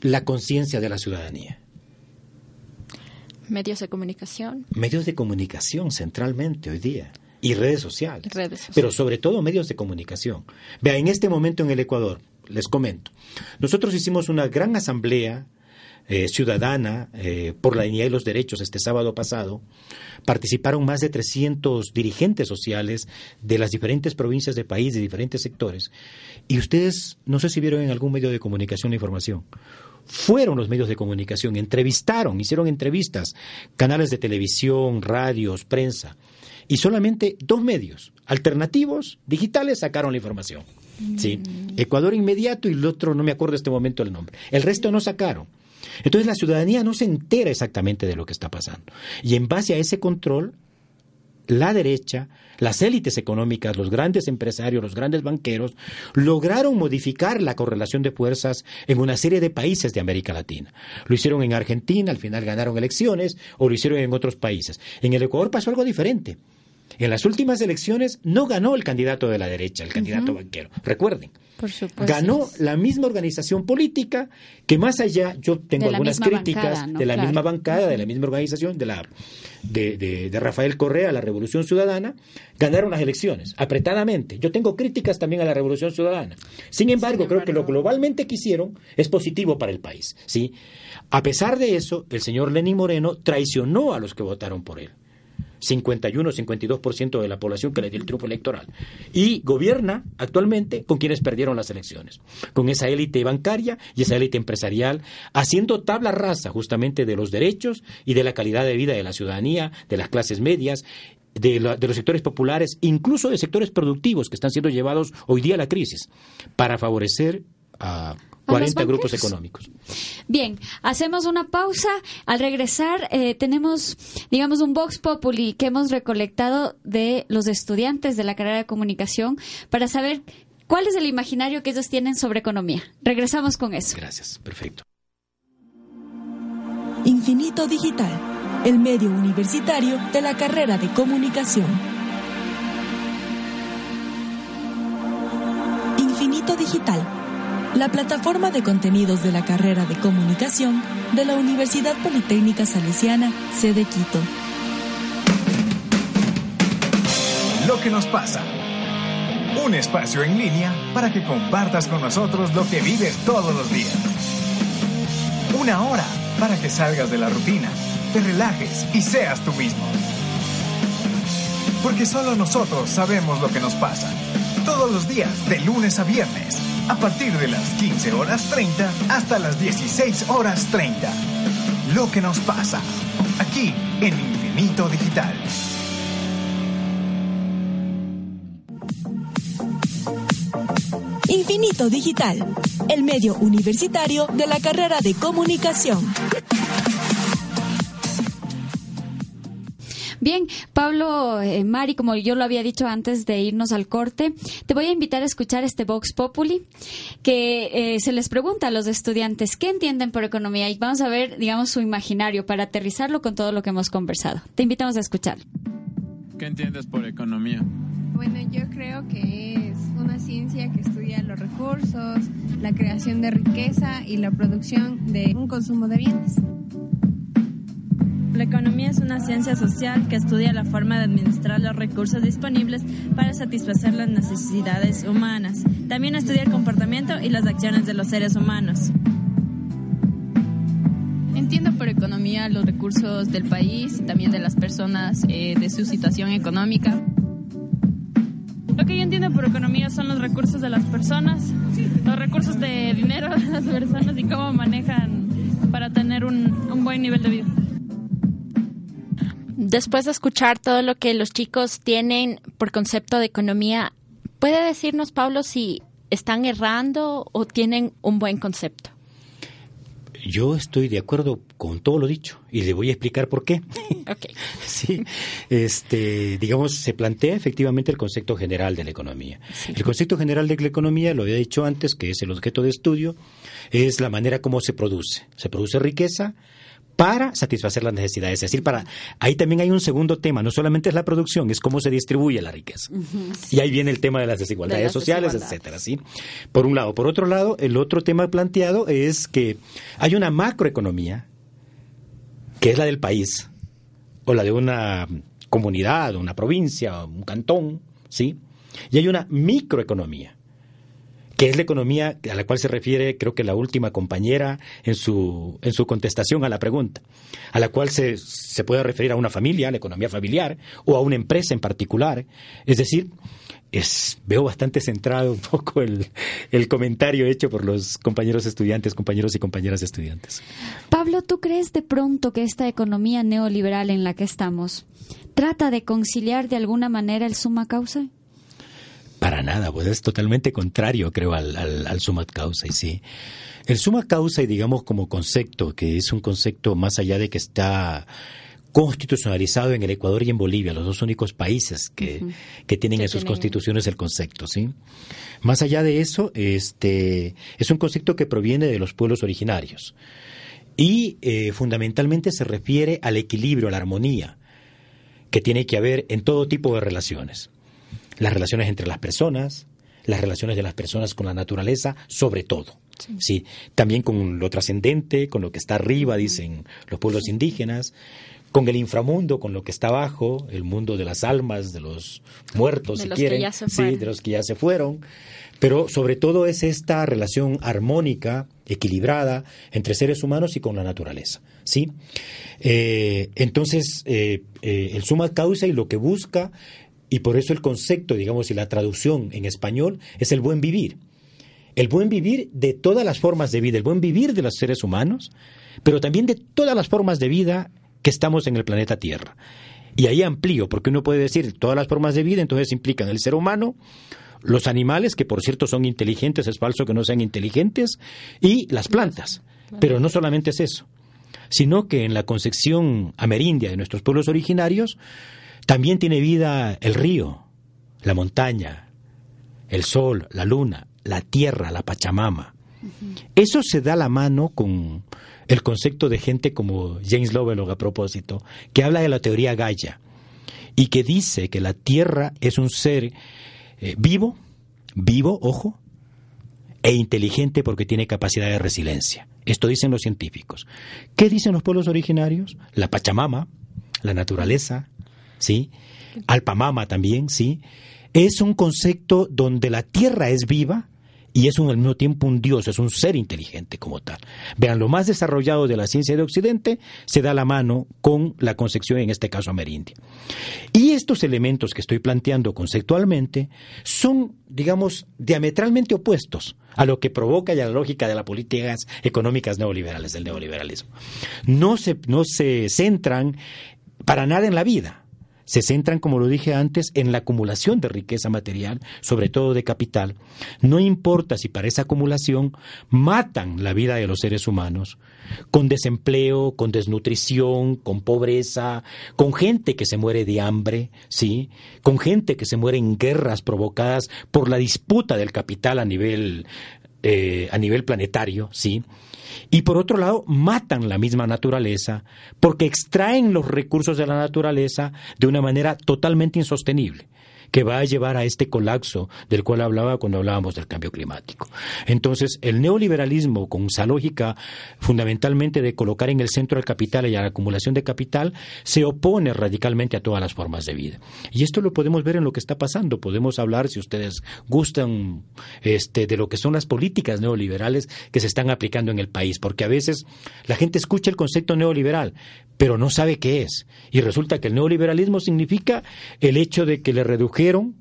la conciencia de la ciudadanía? Medios de comunicación. Medios de comunicación centralmente hoy día y redes sociales, pero sobre todo medios de comunicación. Vea, en este momento en el Ecuador, les comento, nosotros hicimos una gran asamblea eh, ciudadana eh, por la dignidad y los derechos este sábado pasado. Participaron más de 300 dirigentes sociales de las diferentes provincias del país, de diferentes sectores. Y ustedes, no sé si vieron en algún medio de comunicación la información, fueron los medios de comunicación, entrevistaron, hicieron entrevistas, canales de televisión, radios, prensa y solamente dos medios alternativos digitales sacaron la información. ¿sí? Mm. Ecuador Inmediato y el otro, no me acuerdo en este momento el nombre. El resto no sacaron. Entonces la ciudadanía no se entera exactamente de lo que está pasando. Y en base a ese control, la derecha, las élites económicas, los grandes empresarios, los grandes banqueros, lograron modificar la correlación de fuerzas en una serie de países de América Latina. Lo hicieron en Argentina, al final ganaron elecciones, o lo hicieron en otros países. En el Ecuador pasó algo diferente. En las últimas elecciones no ganó el candidato de la derecha, el candidato banquero. Recuerden. Ganó la misma organización política que más allá, yo tengo algunas críticas de la misma bancada, de la misma organización, de la de, Rafael Correa, la Revolución Ciudadana, ganaron las elecciones, apretadamente. Yo tengo críticas también a la Revolución Ciudadana. Sin embargo, creo que lo globalmente que hicieron es positivo para el país. ¿sí? A pesar de eso, el señor Lenín Moreno traicionó a los que votaron por él. 51-52% de la población que le dio el triunfo electoral. Y gobierna actualmente con quienes perdieron las elecciones, con esa élite bancaria y esa élite empresarial, haciendo tabla rasa justamente de los derechos y de la calidad de vida de la ciudadanía, de las clases medias de, de, los sectores populares, incluso de sectores productivos que están siendo llevados hoy día a la crisis, para favorecer a 40 grupos económicos. Bien, hacemos una pausa. Al regresar eh, tenemos, digamos, un Vox Populi que hemos recolectado de los estudiantes de la carrera de comunicación para saber cuál es el imaginario que ellos tienen sobre economía. Regresamos con eso. Gracias, perfecto. Infinito Digital, el medio universitario de la carrera de comunicación. Infinito Digital la plataforma de contenidos de la carrera de comunicación de la Universidad Politécnica Salesiana, sede Quito. Lo que nos pasa. Un espacio en línea para que compartas con nosotros lo que vives todos los días. Una hora para que salgas de la rutina, te relajes y seas tú mismo. Porque solo nosotros sabemos lo que nos pasa. Todos los días, de lunes a viernes a partir de las 15 horas 30 hasta las 16 horas 30. Lo que nos pasa, aquí en Infinito Digital. Infinito Digital, el medio universitario de la carrera de comunicación. Bien, Pablo, eh, Mari, como yo lo había dicho antes de irnos al corte, te voy a invitar a escuchar este Vox Populi, que eh, se les pregunta a los estudiantes qué entienden por economía y vamos a ver, digamos, su imaginario para aterrizarlo con todo lo que hemos conversado. Te invitamos a escuchar. ¿Qué entiendes por economía? Bueno, yo creo que es una ciencia que estudia los recursos, la creación de riqueza y la producción de un consumo de bienes. La economía es una ciencia social que estudia la forma de administrar los recursos disponibles para satisfacer las necesidades humanas. También estudia el comportamiento y las acciones de los seres humanos. Entiendo por economía los recursos del país y también de las personas, eh, de su situación económica. Lo que yo entiendo por economía son los recursos de las personas, los recursos de dinero de las personas y cómo manejan para tener un, un buen nivel de vida después de escuchar todo lo que los chicos tienen por concepto de economía, ¿puede decirnos, Pablo, si están errando o tienen un buen concepto? Yo estoy de acuerdo con todo lo dicho y le voy a explicar por qué. Okay. sí, este, digamos, se plantea efectivamente el concepto general de la economía. El concepto general de la economía, lo había dicho antes, que es el objeto de estudio, es la manera como se produce. Se produce riqueza, para satisfacer las necesidades. Es decir, para ahí también hay un segundo tema, no solamente es la producción, es cómo se distribuye la riqueza. Y ahí viene el tema de las desigualdades sociales, etcétera, ¿sí? Por un lado, por otro lado, el otro tema planteado es que hay una macroeconomía que es la del país o la de una comunidad, una provincia, un cantón, ¿sí? Y hay una microeconomía que es la economía a la cual se refiere, creo que la última compañera en su, en su contestación a la pregunta, a la cual se, se puede referir a una familia, la economía familiar, o a una empresa en particular. Es decir, es, veo bastante centrado un poco el, el, comentario hecho por los compañeros estudiantes, compañeros y compañeras estudiantes. Pablo, ¿tú crees de pronto que esta economía neoliberal en la que estamos trata de conciliar de alguna manera el suma causa? Para nada, pues es totalmente contrario, creo, al, al, summa causa. Y sí. El summa causa, y digamos como concepto, que es un concepto más allá de que está constitucionalizado en el Ecuador y en Bolivia, los dos únicos países que, que tienen en sus constituciones el concepto, ¿sí? Más allá de eso, este, es un concepto que proviene de los pueblos originarios y eh, fundamentalmente se refiere al equilibrio, a la armonía que tiene que haber en todo tipo de relaciones las relaciones entre las personas, las relaciones de las personas con la naturaleza, sobre todo. Sí. también con lo trascendente, con lo que está arriba, dicen los pueblos indígenas, con el inframundo, con lo que está abajo, el mundo de las almas, de los muertos, si quieren, sí, de los que ya se fueron. Pero sobre todo es esta relación armónica, equilibrada entre seres humanos y con la naturaleza. ¿sí? Eh, entonces, eh, eh, el suma causa y lo que busca y por eso el concepto, digamos, y la traducción en español es el buen vivir. El buen vivir de todas las formas de vida, el buen vivir de los seres humanos, pero también de todas las formas de vida que estamos en el planeta Tierra. Y ahí amplío, porque uno puede decir todas las formas de vida, entonces implican el ser humano, los animales, que por cierto son inteligentes, es falso que no sean inteligentes, y las plantas. Pero no solamente es eso, sino que en la concepción amerindia de nuestros pueblos originarios, también tiene vida el río, la montaña, el sol, la luna, la tierra, la Pachamama. Eso se da la mano con el concepto de gente como James Lovelock a propósito, que habla de la teoría Gaia y que dice que la tierra es un ser eh, vivo, vivo, ojo, e inteligente porque tiene capacidad de resiliencia. Esto dicen los científicos. ¿Qué dicen los pueblos originarios? La Pachamama, la naturaleza, ¿sí? Alpamama también, ¿sí? Es un concepto donde la tierra es viva y es al mismo tiempo un dios, es un ser inteligente como tal. Vean, lo más desarrollado de la ciencia de Occidente se da la mano con la concepción, en este caso amerindia. Y estos elementos que estoy planteando conceptualmente son, digamos, diametralmente opuestos a lo que provoca ya la lógica de las políticas económicas neoliberales, del neoliberalismo. No se, no se centran para nada en la vida se centran, como lo dije antes, en la acumulación de riqueza material, sobre todo de capital. No importa si para esa acumulación matan la vida de los seres humanos, con desempleo, con desnutrición, con pobreza, con gente que se muere de hambre, ¿sí? Con gente que se muere en guerras provocadas por la disputa del capital a nivel eh, a nivel planetario, ¿sí? Y por otro lado, matan la misma naturaleza porque extraen los recursos de la naturaleza de una manera totalmente insostenible que va a llevar a este colapso del cual hablaba cuando hablábamos del cambio climático. Entonces, el neoliberalismo, con esa lógica fundamentalmente de colocar en el centro al capital y a la acumulación de capital, se opone radicalmente a todas las formas de vida. Y esto lo podemos ver en lo que está pasando. Podemos hablar, si ustedes gustan, este, de lo que son las políticas neoliberales que se están aplicando en el país, porque a veces la gente escucha el concepto neoliberal, pero no sabe qué es. Y resulta que el neoliberalismo significa el hecho de que le redujeron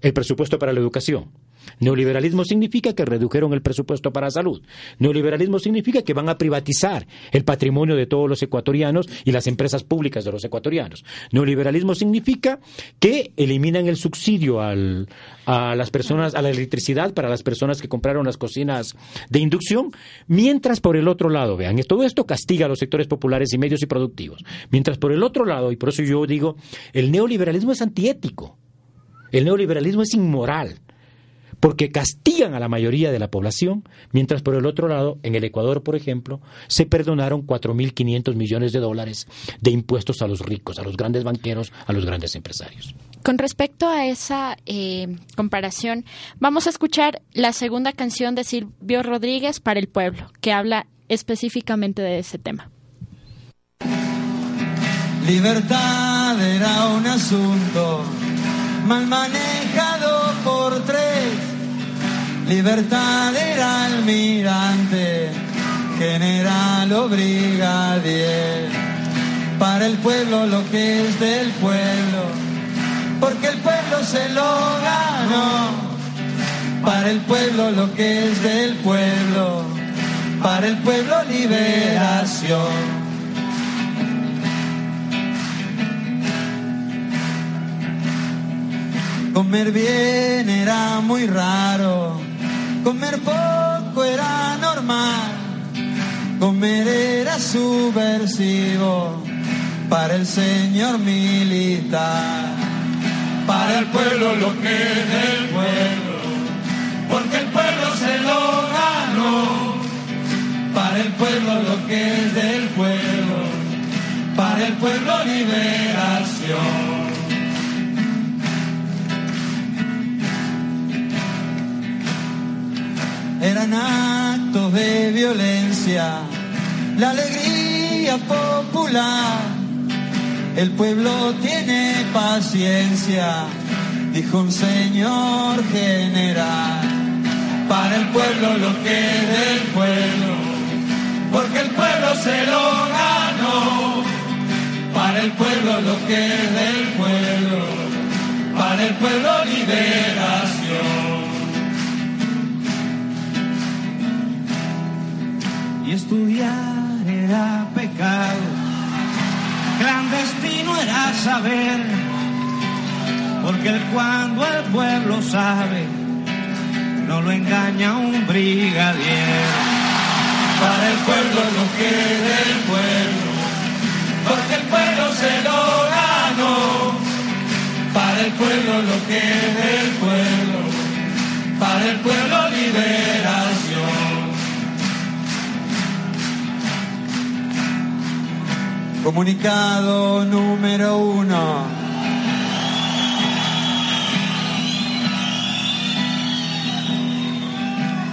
el presupuesto para la educación. Neoliberalismo significa que redujeron el presupuesto para salud. Neoliberalismo significa que van a privatizar el patrimonio de todos los ecuatorianos y las empresas públicas de los ecuatorianos. Neoliberalismo significa que eliminan el subsidio a las personas, a la electricidad para las personas que compraron las cocinas de inducción, mientras por el otro lado, vean, todo esto castiga a los sectores populares y medios y productivos. Mientras por el otro lado, y por eso yo digo, el neoliberalismo es antiético. El neoliberalismo es inmoral porque castigan a la mayoría de la población, mientras por el otro lado, en el Ecuador, por ejemplo, se perdonaron 4.500 millones de dólares de impuestos a los ricos, a los grandes banqueros, a los grandes empresarios. Con respecto a esa eh, comparación, vamos a escuchar la segunda canción de Silvio Rodríguez para el pueblo, que habla específicamente de ese tema. Libertad era un asunto mal manejado por tres Libertad era almirante, general o brigadier. Para el pueblo lo que es del pueblo, porque el pueblo se lo ganó. Para el pueblo lo que es del pueblo, para el pueblo liberación. Comer bien era muy raro Comer poco era normal, comer era subversivo para el señor militar. Para el pueblo lo que es del pueblo, porque el pueblo se lo ganó. Para el pueblo lo que es del pueblo, para el pueblo liberación. Eran actos de violencia, la alegría popular. El pueblo tiene paciencia, dijo un señor general. Para el pueblo lo que es del pueblo, porque el pueblo se lo ganó. Para el pueblo lo que es del pueblo, para el pueblo liberación. Estudiar era pecado, clandestino era saber, porque cuando el pueblo sabe, no lo engaña un brigadier. Para el pueblo lo que es del pueblo, porque el pueblo se lo ganó. Para el pueblo lo que es del pueblo, para el pueblo liberación. Comunicado número uno.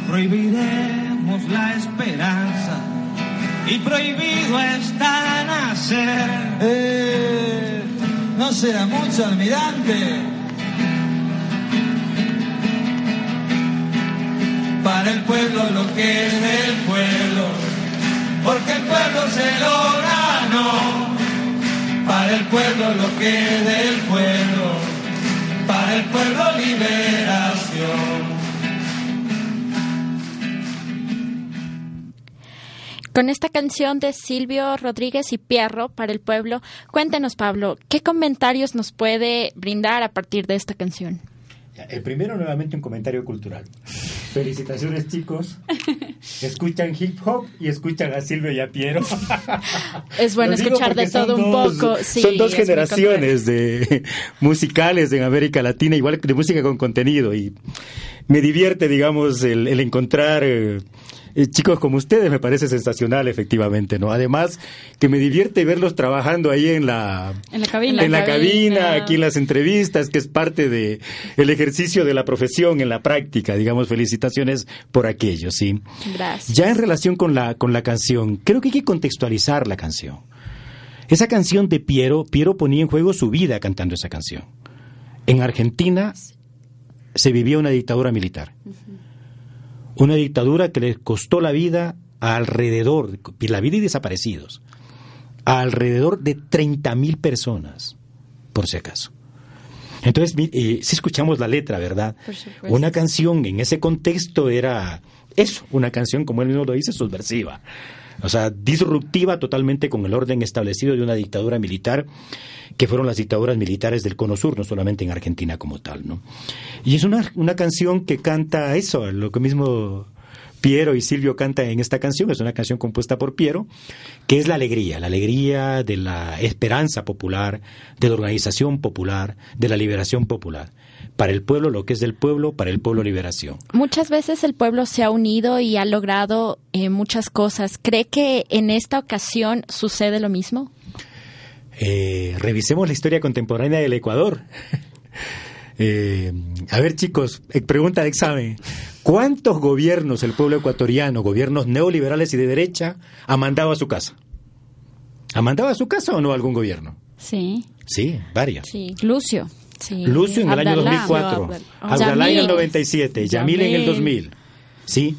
Prohibiremos la esperanza y prohibido está nacer. Eh, no será mucho, almirante. Para el pueblo lo que es del pueblo porque el pueblo se lo Para el pueblo lo que del pueblo, para el pueblo liberación. Con esta canción de Silvio Rodríguez y Pierro para el pueblo, cuéntenos Pablo, ¿qué comentarios nos puede brindar a partir de esta canción? El primero, nuevamente, un comentario cultural. Felicitaciones, chicos. Escuchan hip hop y escuchan a Silvio y a Piero. Es bueno escuchar de todo un poco. son dos generaciones de musicales en América Latina, igual de música con contenido. Y me divierte, digamos, el, encontrar. Eh, eh, chicos como ustedes me parece sensacional, efectivamente, ¿no? Además, que me divierte verlos trabajando ahí en la, en la cabina, en la cabina, aquí en las entrevistas, que es parte de el ejercicio de la profesión en la práctica, digamos, felicitaciones por aquello, sí. Gracias. Ya en relación con la, con la canción, creo que hay que contextualizar la canción. Esa canción de Piero, Piero ponía en juego su vida cantando esa canción. En Argentina se vivía una dictadura militar. Una dictadura que le costó la vida a alrededor, la vida y desaparecidos, a alrededor de 30.000 personas, por si acaso. Entonces, eh, si escuchamos la letra, ¿verdad? Una canción en ese contexto era eso, una canción, como él mismo lo dice, subversiva. O sea, disruptiva totalmente con el orden establecido de una dictadura militar, que fueron las dictaduras militares del Cono Sur, no solamente en Argentina como tal, ¿no? Y es una, una canción que canta eso, lo que mismo Piero y Silvio cantan en esta canción, es una canción compuesta por Piero, que es la alegría, la alegría de la esperanza popular, de la organización popular, de la liberación popular para el pueblo lo que es del pueblo, para el pueblo liberación. Muchas veces el pueblo se ha unido y ha logrado eh, muchas cosas. ¿Cree que en esta ocasión sucede lo mismo? Eh, revisemos la historia contemporánea del Ecuador. Eh, a ver chicos, pregunta de examen. ¿Cuántos gobiernos el pueblo ecuatoriano, gobiernos neoliberales y de derecha, ha mandado a su casa? ¿Ha mandado a su casa o no algún gobierno? Sí. Sí, varios. Sí. Lucio. Lucio en el año 2004, Abdalá en el 97, Yamil en el 2000. ¿Sí?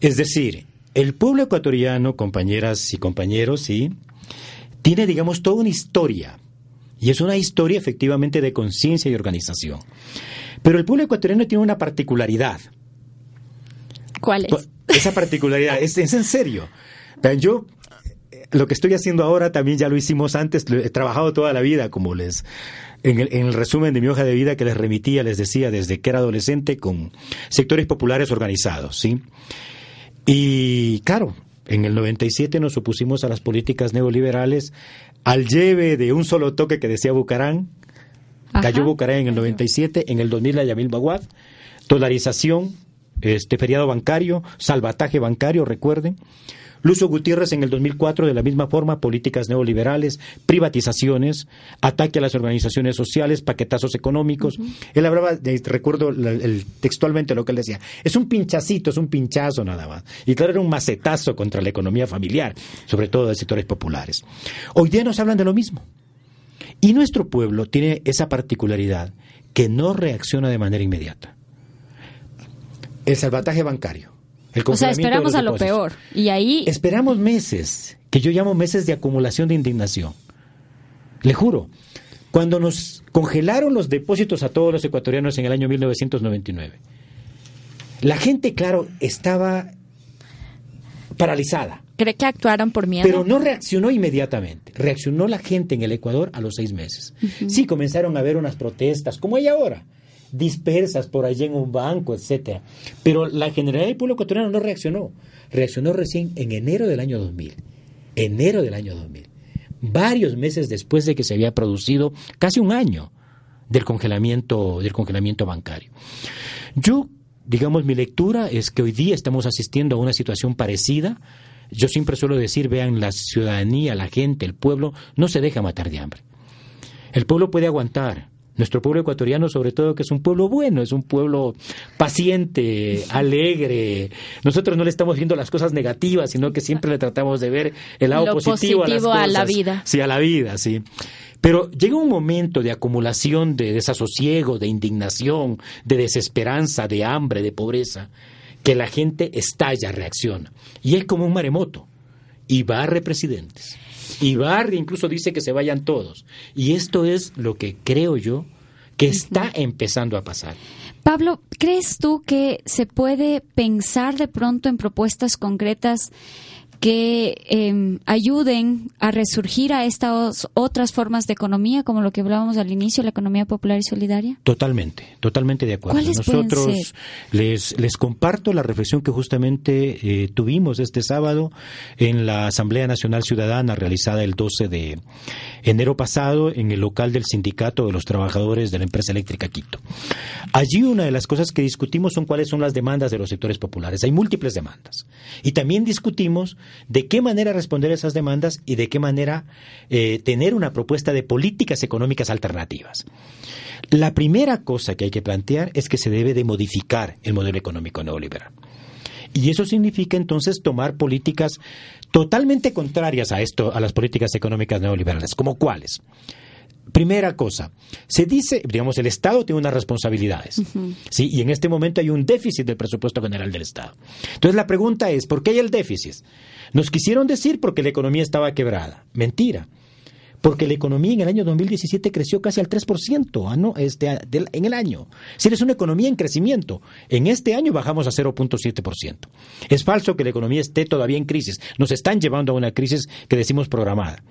Es decir, el pueblo ecuatoriano, compañeras y compañeros, ¿sí? Tiene, digamos, toda una historia. Y es una historia efectivamente de conciencia y organización. Pero el pueblo ecuatoriano tiene una particularidad. ¿Cuál es? Esa particularidad, es, es en serio. Yo lo que estoy haciendo ahora también ya lo hicimos antes, he trabajado toda la vida, como les en el, resumen de mi hoja de vida que les remitía, les decía desde que era adolescente con sectores populares organizados, ¿sí? Y claro, en el 97 nos opusimos a las políticas neoliberales al lleve de un solo toque que decía Bucarán. Cayó Bucarán en el 97, en el 2000 la Yamil Baguad, dolarización, este feriado bancario, salvataje bancario, recuerden. Lucio Gutiérrez en el 2004, de la misma forma, políticas neoliberales, privatizaciones, ataque a las organizaciones sociales, paquetazos económicos. Él hablaba, recuerdo el, textualmente lo que él decía, es un pinchacito, es un pinchazo nada más. Y claro, era un macetazo contra la economía familiar, sobre todo de sectores populares. Hoy día nos hablan de lo mismo. Y nuestro pueblo tiene esa particularidad que no reacciona de manera inmediata. El salvataje bancario o sea, esperamos a lo peor. Y ahí... Esperamos meses, que yo llamo meses de acumulación de indignación. Le juro, cuando nos congelaron los depósitos a todos los ecuatorianos en el año 1999, la gente, claro, estaba paralizada. ¿Cree que actuaron por miedo? Pero no reaccionó inmediatamente. Reaccionó la gente en el Ecuador a los seis meses. Sí, comenzaron a haber unas protestas, como hay ahora dispersas por allí en un banco, etcétera. Pero la generalidad del pueblo ecuatoriano no reaccionó. Reaccionó recién en enero del año 2000. Enero del año 2000. Varios meses después de que se había producido casi un año del congelamiento, del congelamiento bancario. Yo, digamos, mi lectura es que hoy día estamos asistiendo a una situación parecida. Yo siempre suelo decir, vean, la ciudadanía, la gente, el pueblo, no se deja matar de hambre. El pueblo puede aguantar, nuestro pueblo ecuatoriano, sobre todo, que es un pueblo bueno, es un pueblo paciente, alegre. Nosotros no le estamos viendo las cosas negativas, sino que siempre le tratamos de ver el lado positivo, a, las cosas. a la vida. Sí, a la vida, sí. Pero llega un momento de acumulación de desasosiego, de indignación, de desesperanza, de hambre, de pobreza, que la gente estalla, reacciona. Y es como un maremoto. Y barre presidentes y Barry incluso dice que se vayan todos. Y esto es lo que creo yo que está empezando a pasar. Pablo, ¿crees tú que se puede pensar de pronto en propuestas concretas que em, ayuden a resurgir a estas otras formas de economía, como lo que hablábamos al inicio, la economía popular y solidaria? Totalmente, totalmente de acuerdo. Nosotros les, les comparto la reflexión que justamente eh, tuvimos este sábado en la Asamblea Nacional Ciudadana realizada el 12 de enero pasado en el local del Sindicato de los Trabajadores de la Empresa Eléctrica Quito. Allí una de las cosas que discutimos son cuáles son las demandas de los sectores populares. Hay múltiples demandas. Y también discutimos de qué manera responder a esas demandas y de qué manera eh, tener una propuesta de políticas económicas alternativas. La primera cosa que hay que plantear es que se debe de modificar el modelo económico neoliberal. Y eso significa entonces tomar políticas totalmente contrarias a esto, a las políticas económicas neoliberales, como cuáles. Primera cosa, se dice, digamos, el Estado tiene unas responsabilidades, ¿sí? Y en este momento hay un déficit del presupuesto general del Estado. Entonces la pregunta es, ¿por qué hay el déficit? Nos quisieron decir porque la economía estaba quebrada. Mentira. Porque la economía en el año 2017 creció casi al 3% ah, ¿no? este, en el año. Si es una economía en crecimiento, en este año bajamos a 0.7%. Es falso que la economía esté todavía en crisis. Nos están llevando a una crisis que decimos programada.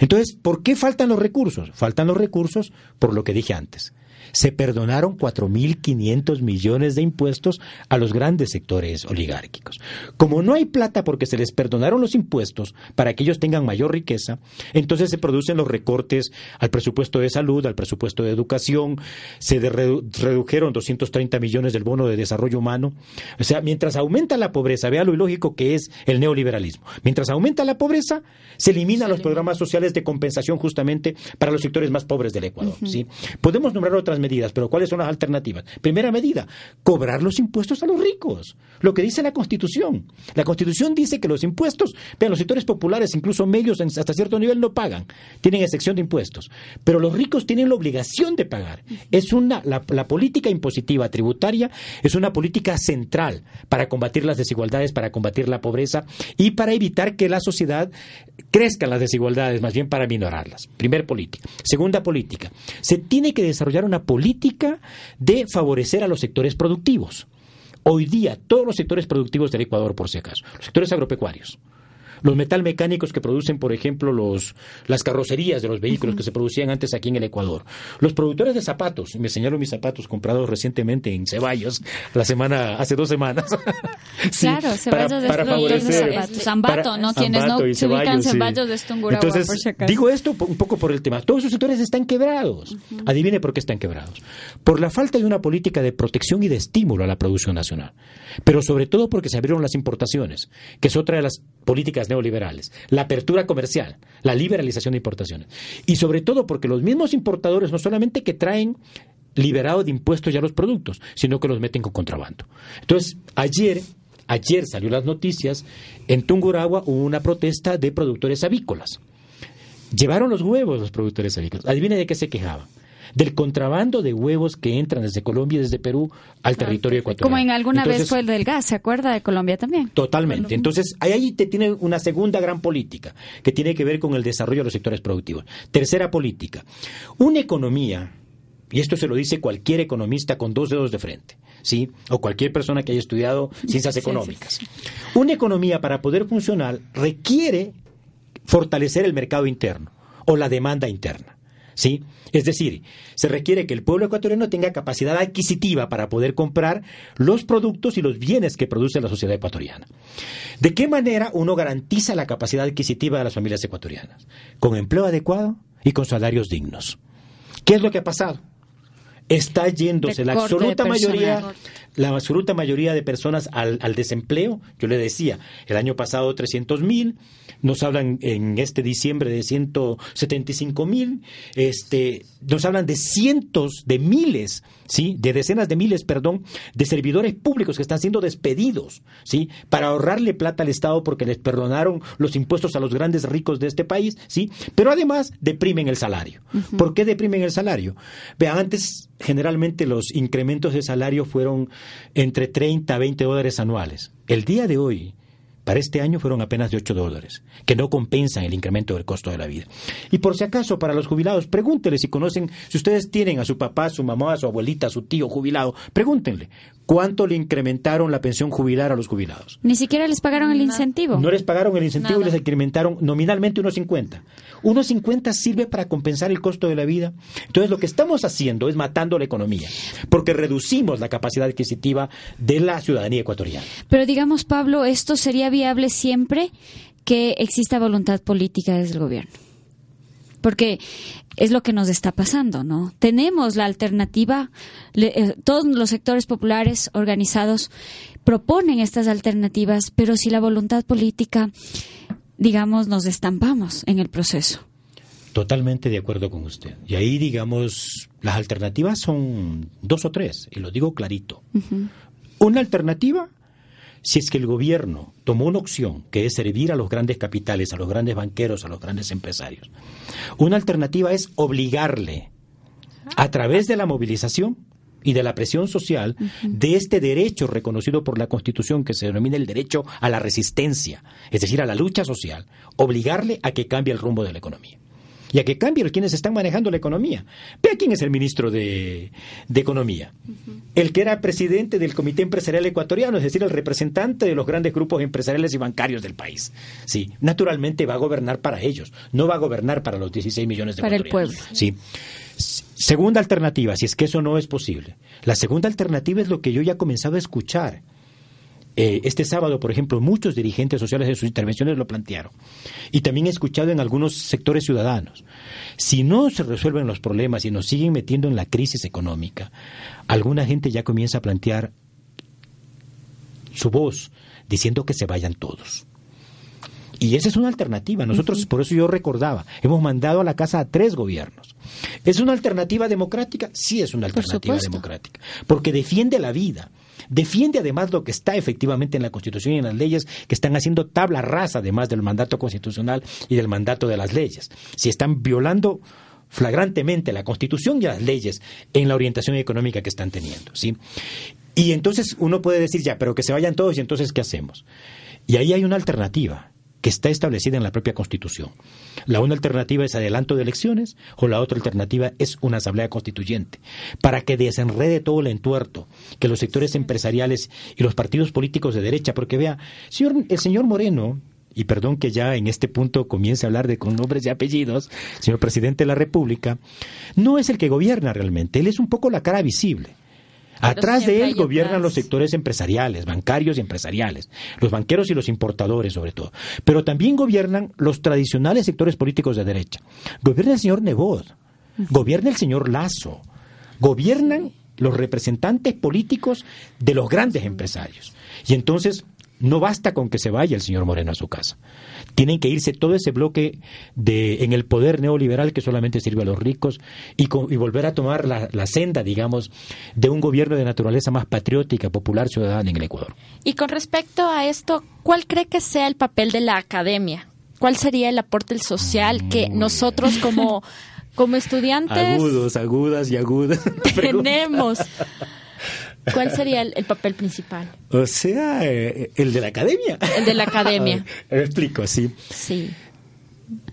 Entonces, ¿por qué faltan los recursos? Faltan los recursos por lo que dije antes se perdonaron 4.500 millones de impuestos a los grandes sectores oligárquicos. Como no hay plata porque se les perdonaron los impuestos para que ellos tengan mayor riqueza, entonces se producen los recortes al presupuesto de salud, al presupuesto de educación, se redujeron 230 millones del bono de desarrollo humano. O sea, mientras aumenta la pobreza, vea lo ilógico que es el neoliberalismo. Mientras aumenta la pobreza, se eliminan los programas sociales de compensación justamente para los sectores más pobres del Ecuador. ¿sí? Podemos nombrar otras medidas, pero ¿cuáles son las alternativas? Primera medida, cobrar los impuestos a los ricos. Lo que dice la Constitución. La Constitución dice que los impuestos, vean, los sectores populares, incluso medios hasta cierto nivel no pagan, tienen excepción de impuestos, pero los ricos tienen la obligación de pagar. Es una la, política impositiva tributaria es una política central para combatir las desigualdades, para combatir la pobreza y para evitar que la sociedad crezcan las desigualdades, más bien para minorarlas. Primer política. Segunda política. Se tiene que desarrollar una política de favorecer a los sectores productivos. Hoy día, todos los sectores productivos del Ecuador, por si acaso, los sectores agropecuarios, los metalmecánicos que producen, por ejemplo, los, las carrocerías de los vehículos que se producían antes aquí en el Ecuador. Los productores de zapatos, me señalo mis zapatos comprados recientemente en Ceballos, la semana, hace dos semanas. claro, Ceballos para, de zapatos. Zambato, ¿no? Quienes no se ubican Ceballos de Entonces, por si acaso. digo esto un poco por el tema. Todos esos sectores están quebrados. Adivine por qué están quebrados. Por la falta de una política de protección y de estímulo a la producción nacional. Pero sobre todo porque se abrieron las importaciones, que es otra de las políticas neoliberales, la apertura comercial, la liberalización de importaciones. Y sobre todo porque los mismos importadores no solamente que traen liberado de impuestos ya los productos, sino que los meten con contrabando. Entonces, ayer, ayer salió las noticias, en Tunguragua hubo una protesta de productores avícolas. Llevaron los huevos los productores avícolas. Adivine de qué se quejaban del contrabando de huevos que entran desde Colombia y desde Perú al territorio ecuatoriano. Como en alguna vez fue el del gas, ¿se acuerda de Colombia también? Totalmente. Entonces, ahí te tiene una segunda gran política que tiene que ver con el desarrollo de los sectores productivos. Tercera política. Una economía, y esto se lo dice cualquier economista con dos dedos de frente, ¿sí? O cualquier persona que haya estudiado ciencias económicas. Una economía para poder funcionar requiere fortalecer el mercado interno o la demanda interna. ¿Sí? Es decir, se requiere que el pueblo ecuatoriano tenga capacidad adquisitiva para poder comprar los productos y los bienes que produce la sociedad ecuatoriana. ¿De qué manera uno garantiza la capacidad adquisitiva de las familias ecuatorianas? Con empleo adecuado y con salarios dignos. ¿Qué es lo que ha pasado? Está yéndose la absoluta mayoría, la absoluta mayoría de personas al, al, desempleo. Yo le decía, el año pasado 300 mil, nos hablan en este diciembre de 175 mil, este, nos hablan de cientos de miles, ¿sí? De decenas de miles, perdón, de servidores públicos que están siendo despedidos, ¿sí? Para ahorrarle plata al Estado porque les perdonaron los impuestos a los grandes ricos de este país, ¿sí? Pero además deprimen el salario. ¿Por qué deprimen el salario? Vean, antes generalmente los incrementos de salario fueron entre 30 a 20 dólares anuales. El día de hoy, para este año fueron apenas de 8 dólares, que no compensan el incremento del costo de la vida. Y por si acaso, para los jubilados, pregúntenle si conocen, si ustedes tienen a su papá, a su mamá, a su abuelita, a su tío jubilado, pregúntenle, ¿cuánto le incrementaron la pensión jubilar a los jubilados? Ni siquiera les pagaron el incentivo. No les pagaron el incentivo y les incrementaron nominalmente 1.50. 1.50 sirve para compensar el costo de la vida. Entonces, lo que estamos haciendo es matando la economía, porque reducimos la capacidad adquisitiva de la ciudadanía ecuatoriana. Pero digamos, Pablo, esto sería viable siempre que exista voluntad política desde el gobierno. porque es lo que nos está pasando, ¿no? Tenemos la alternativa, eh, todos los sectores populares organizados proponen estas alternativas, pero si la voluntad política, digamos, nos estampamos en el proceso. Totalmente de acuerdo con usted. Y ahí, digamos, las alternativas son dos o tres, y lo digo clarito. Una alternativa, si es que el gobierno tomó una opción, que es servir a los grandes capitales, a los grandes banqueros, a los grandes empresarios. Una alternativa es obligarle, a través de la movilización, y de la presión social de este derecho reconocido por la Constitución que se denomina el derecho a la resistencia, es decir, a la lucha social, obligarle a que cambie el rumbo de la economía y a que cambien quienes están manejando la economía. Vea quién es el ministro de, Economía. El que era presidente del Comité Empresarial Ecuatoriano, es decir, el representante de los grandes grupos empresariales y bancarios del país. Sí, naturalmente va a gobernar para ellos, no va a gobernar para los 16 millones de Para el pueblo. Sí. Segunda alternativa, si es que eso no es posible. La segunda alternativa es lo que yo ya he comenzado a escuchar eh, este sábado, por ejemplo, muchos dirigentes sociales en sus intervenciones lo plantearon. Y también he escuchado en algunos sectores ciudadanos. Si no se resuelven los problemas y nos siguen metiendo en la crisis económica, alguna gente ya comienza a plantear su voz diciendo que se vayan todos. Y esa es una alternativa. Nosotros, por eso yo recordaba, hemos mandado a la casa a tres gobiernos. ¿Es una alternativa democrática? Sí, es una alternativa democrática. Porque defiende la vida, Defiende además lo que está efectivamente en la Constitución y en las leyes que están haciendo tabla rasa además del mandato constitucional y del mandato de las leyes. Si están violando flagrantemente la Constitución y las leyes en la orientación económica que están teniendo, ¿sí? Y entonces uno puede decir ya, pero que se vayan todos y entonces ¿qué hacemos? Y ahí hay una alternativa que está establecida en la propia Constitución. La una alternativa es adelanto de elecciones o la otra alternativa es una asamblea constituyente, para que desenrede todo el entuerto que los sectores empresariales y los partidos políticos de derecha, porque vea, señor, el señor Moreno, y perdón que ya en este punto comience a hablar de con nombres y apellidos, señor presidente de la República, no es el que gobierna realmente, él es un poco la cara visible. Atrás de él gobiernan los sectores empresariales, bancarios y empresariales, los banqueros y los importadores sobre todo. Pero también gobiernan los tradicionales sectores políticos de derecha. Gobierna el señor Nebot, gobierna el señor Lazo, gobiernan los representantes políticos de los grandes empresarios. Y entonces no basta con que se vaya el señor Moreno a su casa. Tienen que irse todo ese bloque de, en el poder neoliberal que solamente sirve a los ricos y, volver a tomar la, senda, digamos, de un gobierno de naturaleza más patriótica, popular, ciudadana en el Ecuador. Y con respecto a esto, ¿cuál cree que sea el papel de la academia? ¿Cuál sería el aporte social que nosotros como, como estudiantes... Agudos, agudas y agudas. tenemos? ¿Cuál sería el, papel principal? O sea, eh, el de la academia. El de la academia. Ver, explico, sí. Sí.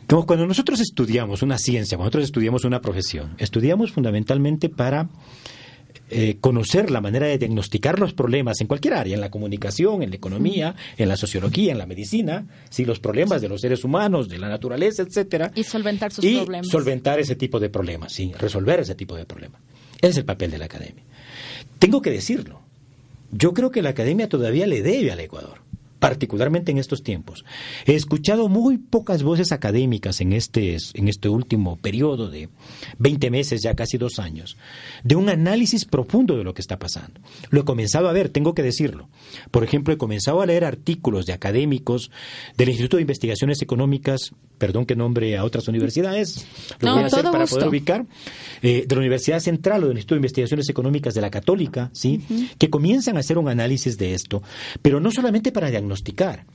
Como cuando nosotros estudiamos una ciencia, cuando nosotros estudiamos una profesión, estudiamos fundamentalmente para eh, conocer la manera de diagnosticar los problemas en cualquier área, en la comunicación, en la economía, en la sociología, en la medicina, si los problemas de los seres humanos, de la naturaleza, etcétera. Y solventar sus y problemas. Solventar ese tipo de problemas, sí, resolver ese tipo de problemas. Ese es el papel de la academia. Tengo que decirlo. Yo creo que la academia todavía le debe al Ecuador, particularmente en estos tiempos. He escuchado muy pocas voces académicas en este, en este último periodo de 20 meses, ya casi dos años, de un análisis profundo de lo que está pasando. Lo he comenzado a ver, tengo que decirlo. Por ejemplo, he comenzado a leer artículos de académicos del Instituto de Investigaciones Económicas perdón que nombre a otras universidades, lo voy a hacer para poder ubicar, eh, de la Universidad Central o del Instituto de Investigaciones Económicas de la Católica, ¿sí? que comienzan a hacer un análisis de esto, pero no solamente para diagnosticar,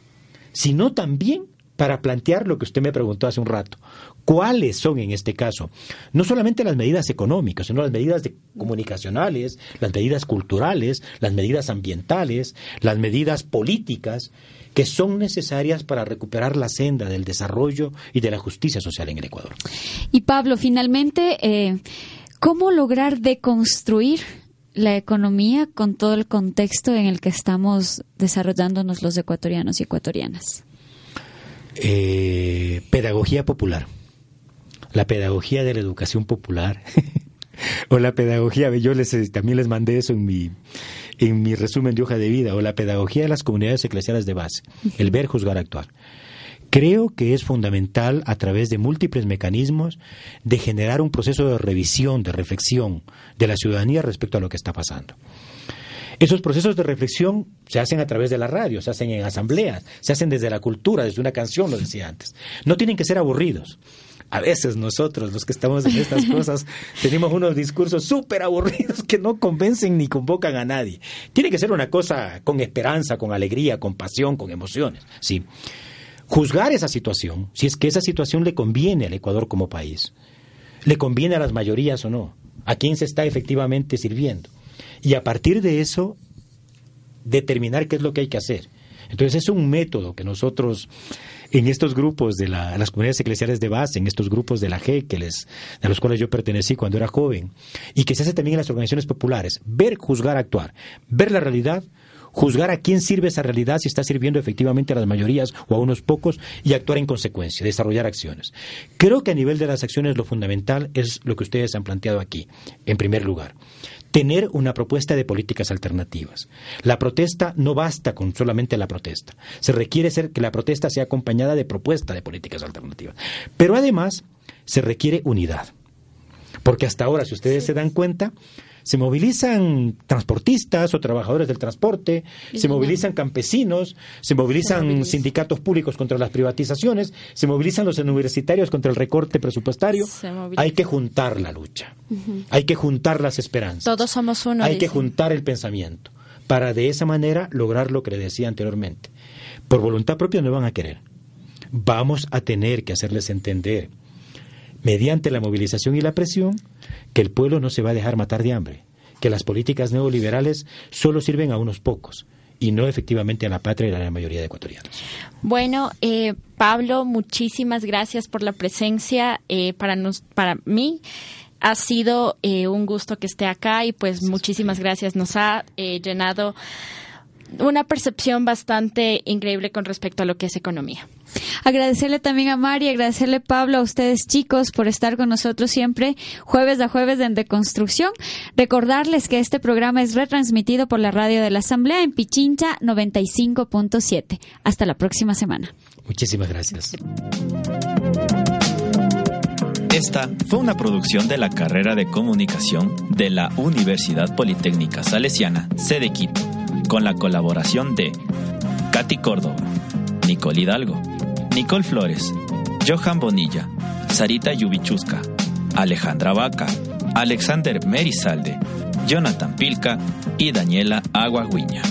sino también para plantear lo que usted me preguntó hace un rato. ¿Cuáles son en este caso? No solamente las medidas económicas, sino las medidas comunicacionales, las medidas culturales, las medidas ambientales, las medidas políticas que son necesarias para recuperar la senda del desarrollo y de la justicia social en el Ecuador. Y Pablo, finalmente, eh, ¿cómo lograr deconstruir la economía con todo el contexto en el que estamos desarrollándonos los ecuatorianos y ecuatorianas? Eh, pedagogía popular. La pedagogía de la educación popular. o la pedagogía, yo les, eh, también les mandé eso en mi, en mi resumen de hoja de vida, o la pedagogía de las comunidades eclesiales de base, el ver, juzgar, actuar. Creo que es fundamental a través de múltiples mecanismos de generar un proceso de revisión, de reflexión de la ciudadanía respecto a lo que está pasando. Esos procesos de reflexión se hacen a través de la radio, se hacen en asambleas, se hacen desde la cultura, desde una canción, lo decía antes. No tienen que ser aburridos. A veces nosotros, los que estamos en estas cosas, tenemos unos discursos súper aburridos que no convencen ni convocan a nadie. Tiene que ser una cosa con esperanza, con alegría, con pasión, con emociones. Sí. Juzgar esa situación, si es que esa situación le conviene al Ecuador como país, le conviene a las mayorías o no, a quién se está efectivamente sirviendo y a partir de eso determinar qué es lo que hay que hacer. Entonces es un método que nosotros en estos grupos de las comunidades eclesiales de base, en estos grupos de la G, que les, a los cuales yo pertenecí cuando era joven, y que se hace también en las organizaciones populares, ver, juzgar, actuar, ver la realidad, juzgar a quién sirve esa realidad, si está sirviendo efectivamente a las mayorías o a unos pocos, y actuar en consecuencia, desarrollar acciones. Creo que a nivel de las acciones lo fundamental es lo que ustedes han planteado aquí, en primer lugar tener una propuesta de políticas alternativas. La protesta no basta con solamente la protesta. Se requiere ser que la protesta sea acompañada de propuesta de políticas alternativas. Pero además se requiere unidad. Porque hasta ahora, si ustedes se dan cuenta, se movilizan transportistas o trabajadores del transporte, se movilizan campesinos, se movilizan sindicatos públicos contra las privatizaciones, se movilizan los universitarios contra el recorte presupuestario. Hay que juntar la lucha, hay que juntar las esperanzas. Todos somos uno. Hay que juntar el pensamiento para de esa manera lograr lo que le decía anteriormente. Por voluntad propia no van a querer. Vamos a tener que hacerles entender, mediante la movilización y la presión, que el pueblo no se va a dejar matar de hambre, que las políticas neoliberales solo sirven a unos pocos y no efectivamente a la patria y a la mayoría de ecuatorianos. Bueno, eh, Pablo, muchísimas gracias por la presencia. Eh, para, nos, para mí ha sido eh, un gusto que esté acá y pues muchísimas gracias. Nos ha llenado una percepción bastante increíble con respecto a lo que es economía. Agradecerle también a Mari, agradecerle Pablo, a ustedes chicos por estar con nosotros siempre jueves a jueves en Deconstrucción. Recordarles que este programa es retransmitido por la radio de la Asamblea en Pichincha 95.7. Hasta la próxima semana. Muchísimas gracias. Esta fue una producción de la carrera de comunicación de la Universidad Politécnica Salesiana, sede Quito, con la colaboración de Katy Córdoba, Nicole Hidalgo, Nicole Flores, Johan Bonilla, Sarita Yubichusca, Alejandra Vaca, Alexander Merizalde, Jonathan Pilca y Daniela Aguaguiña.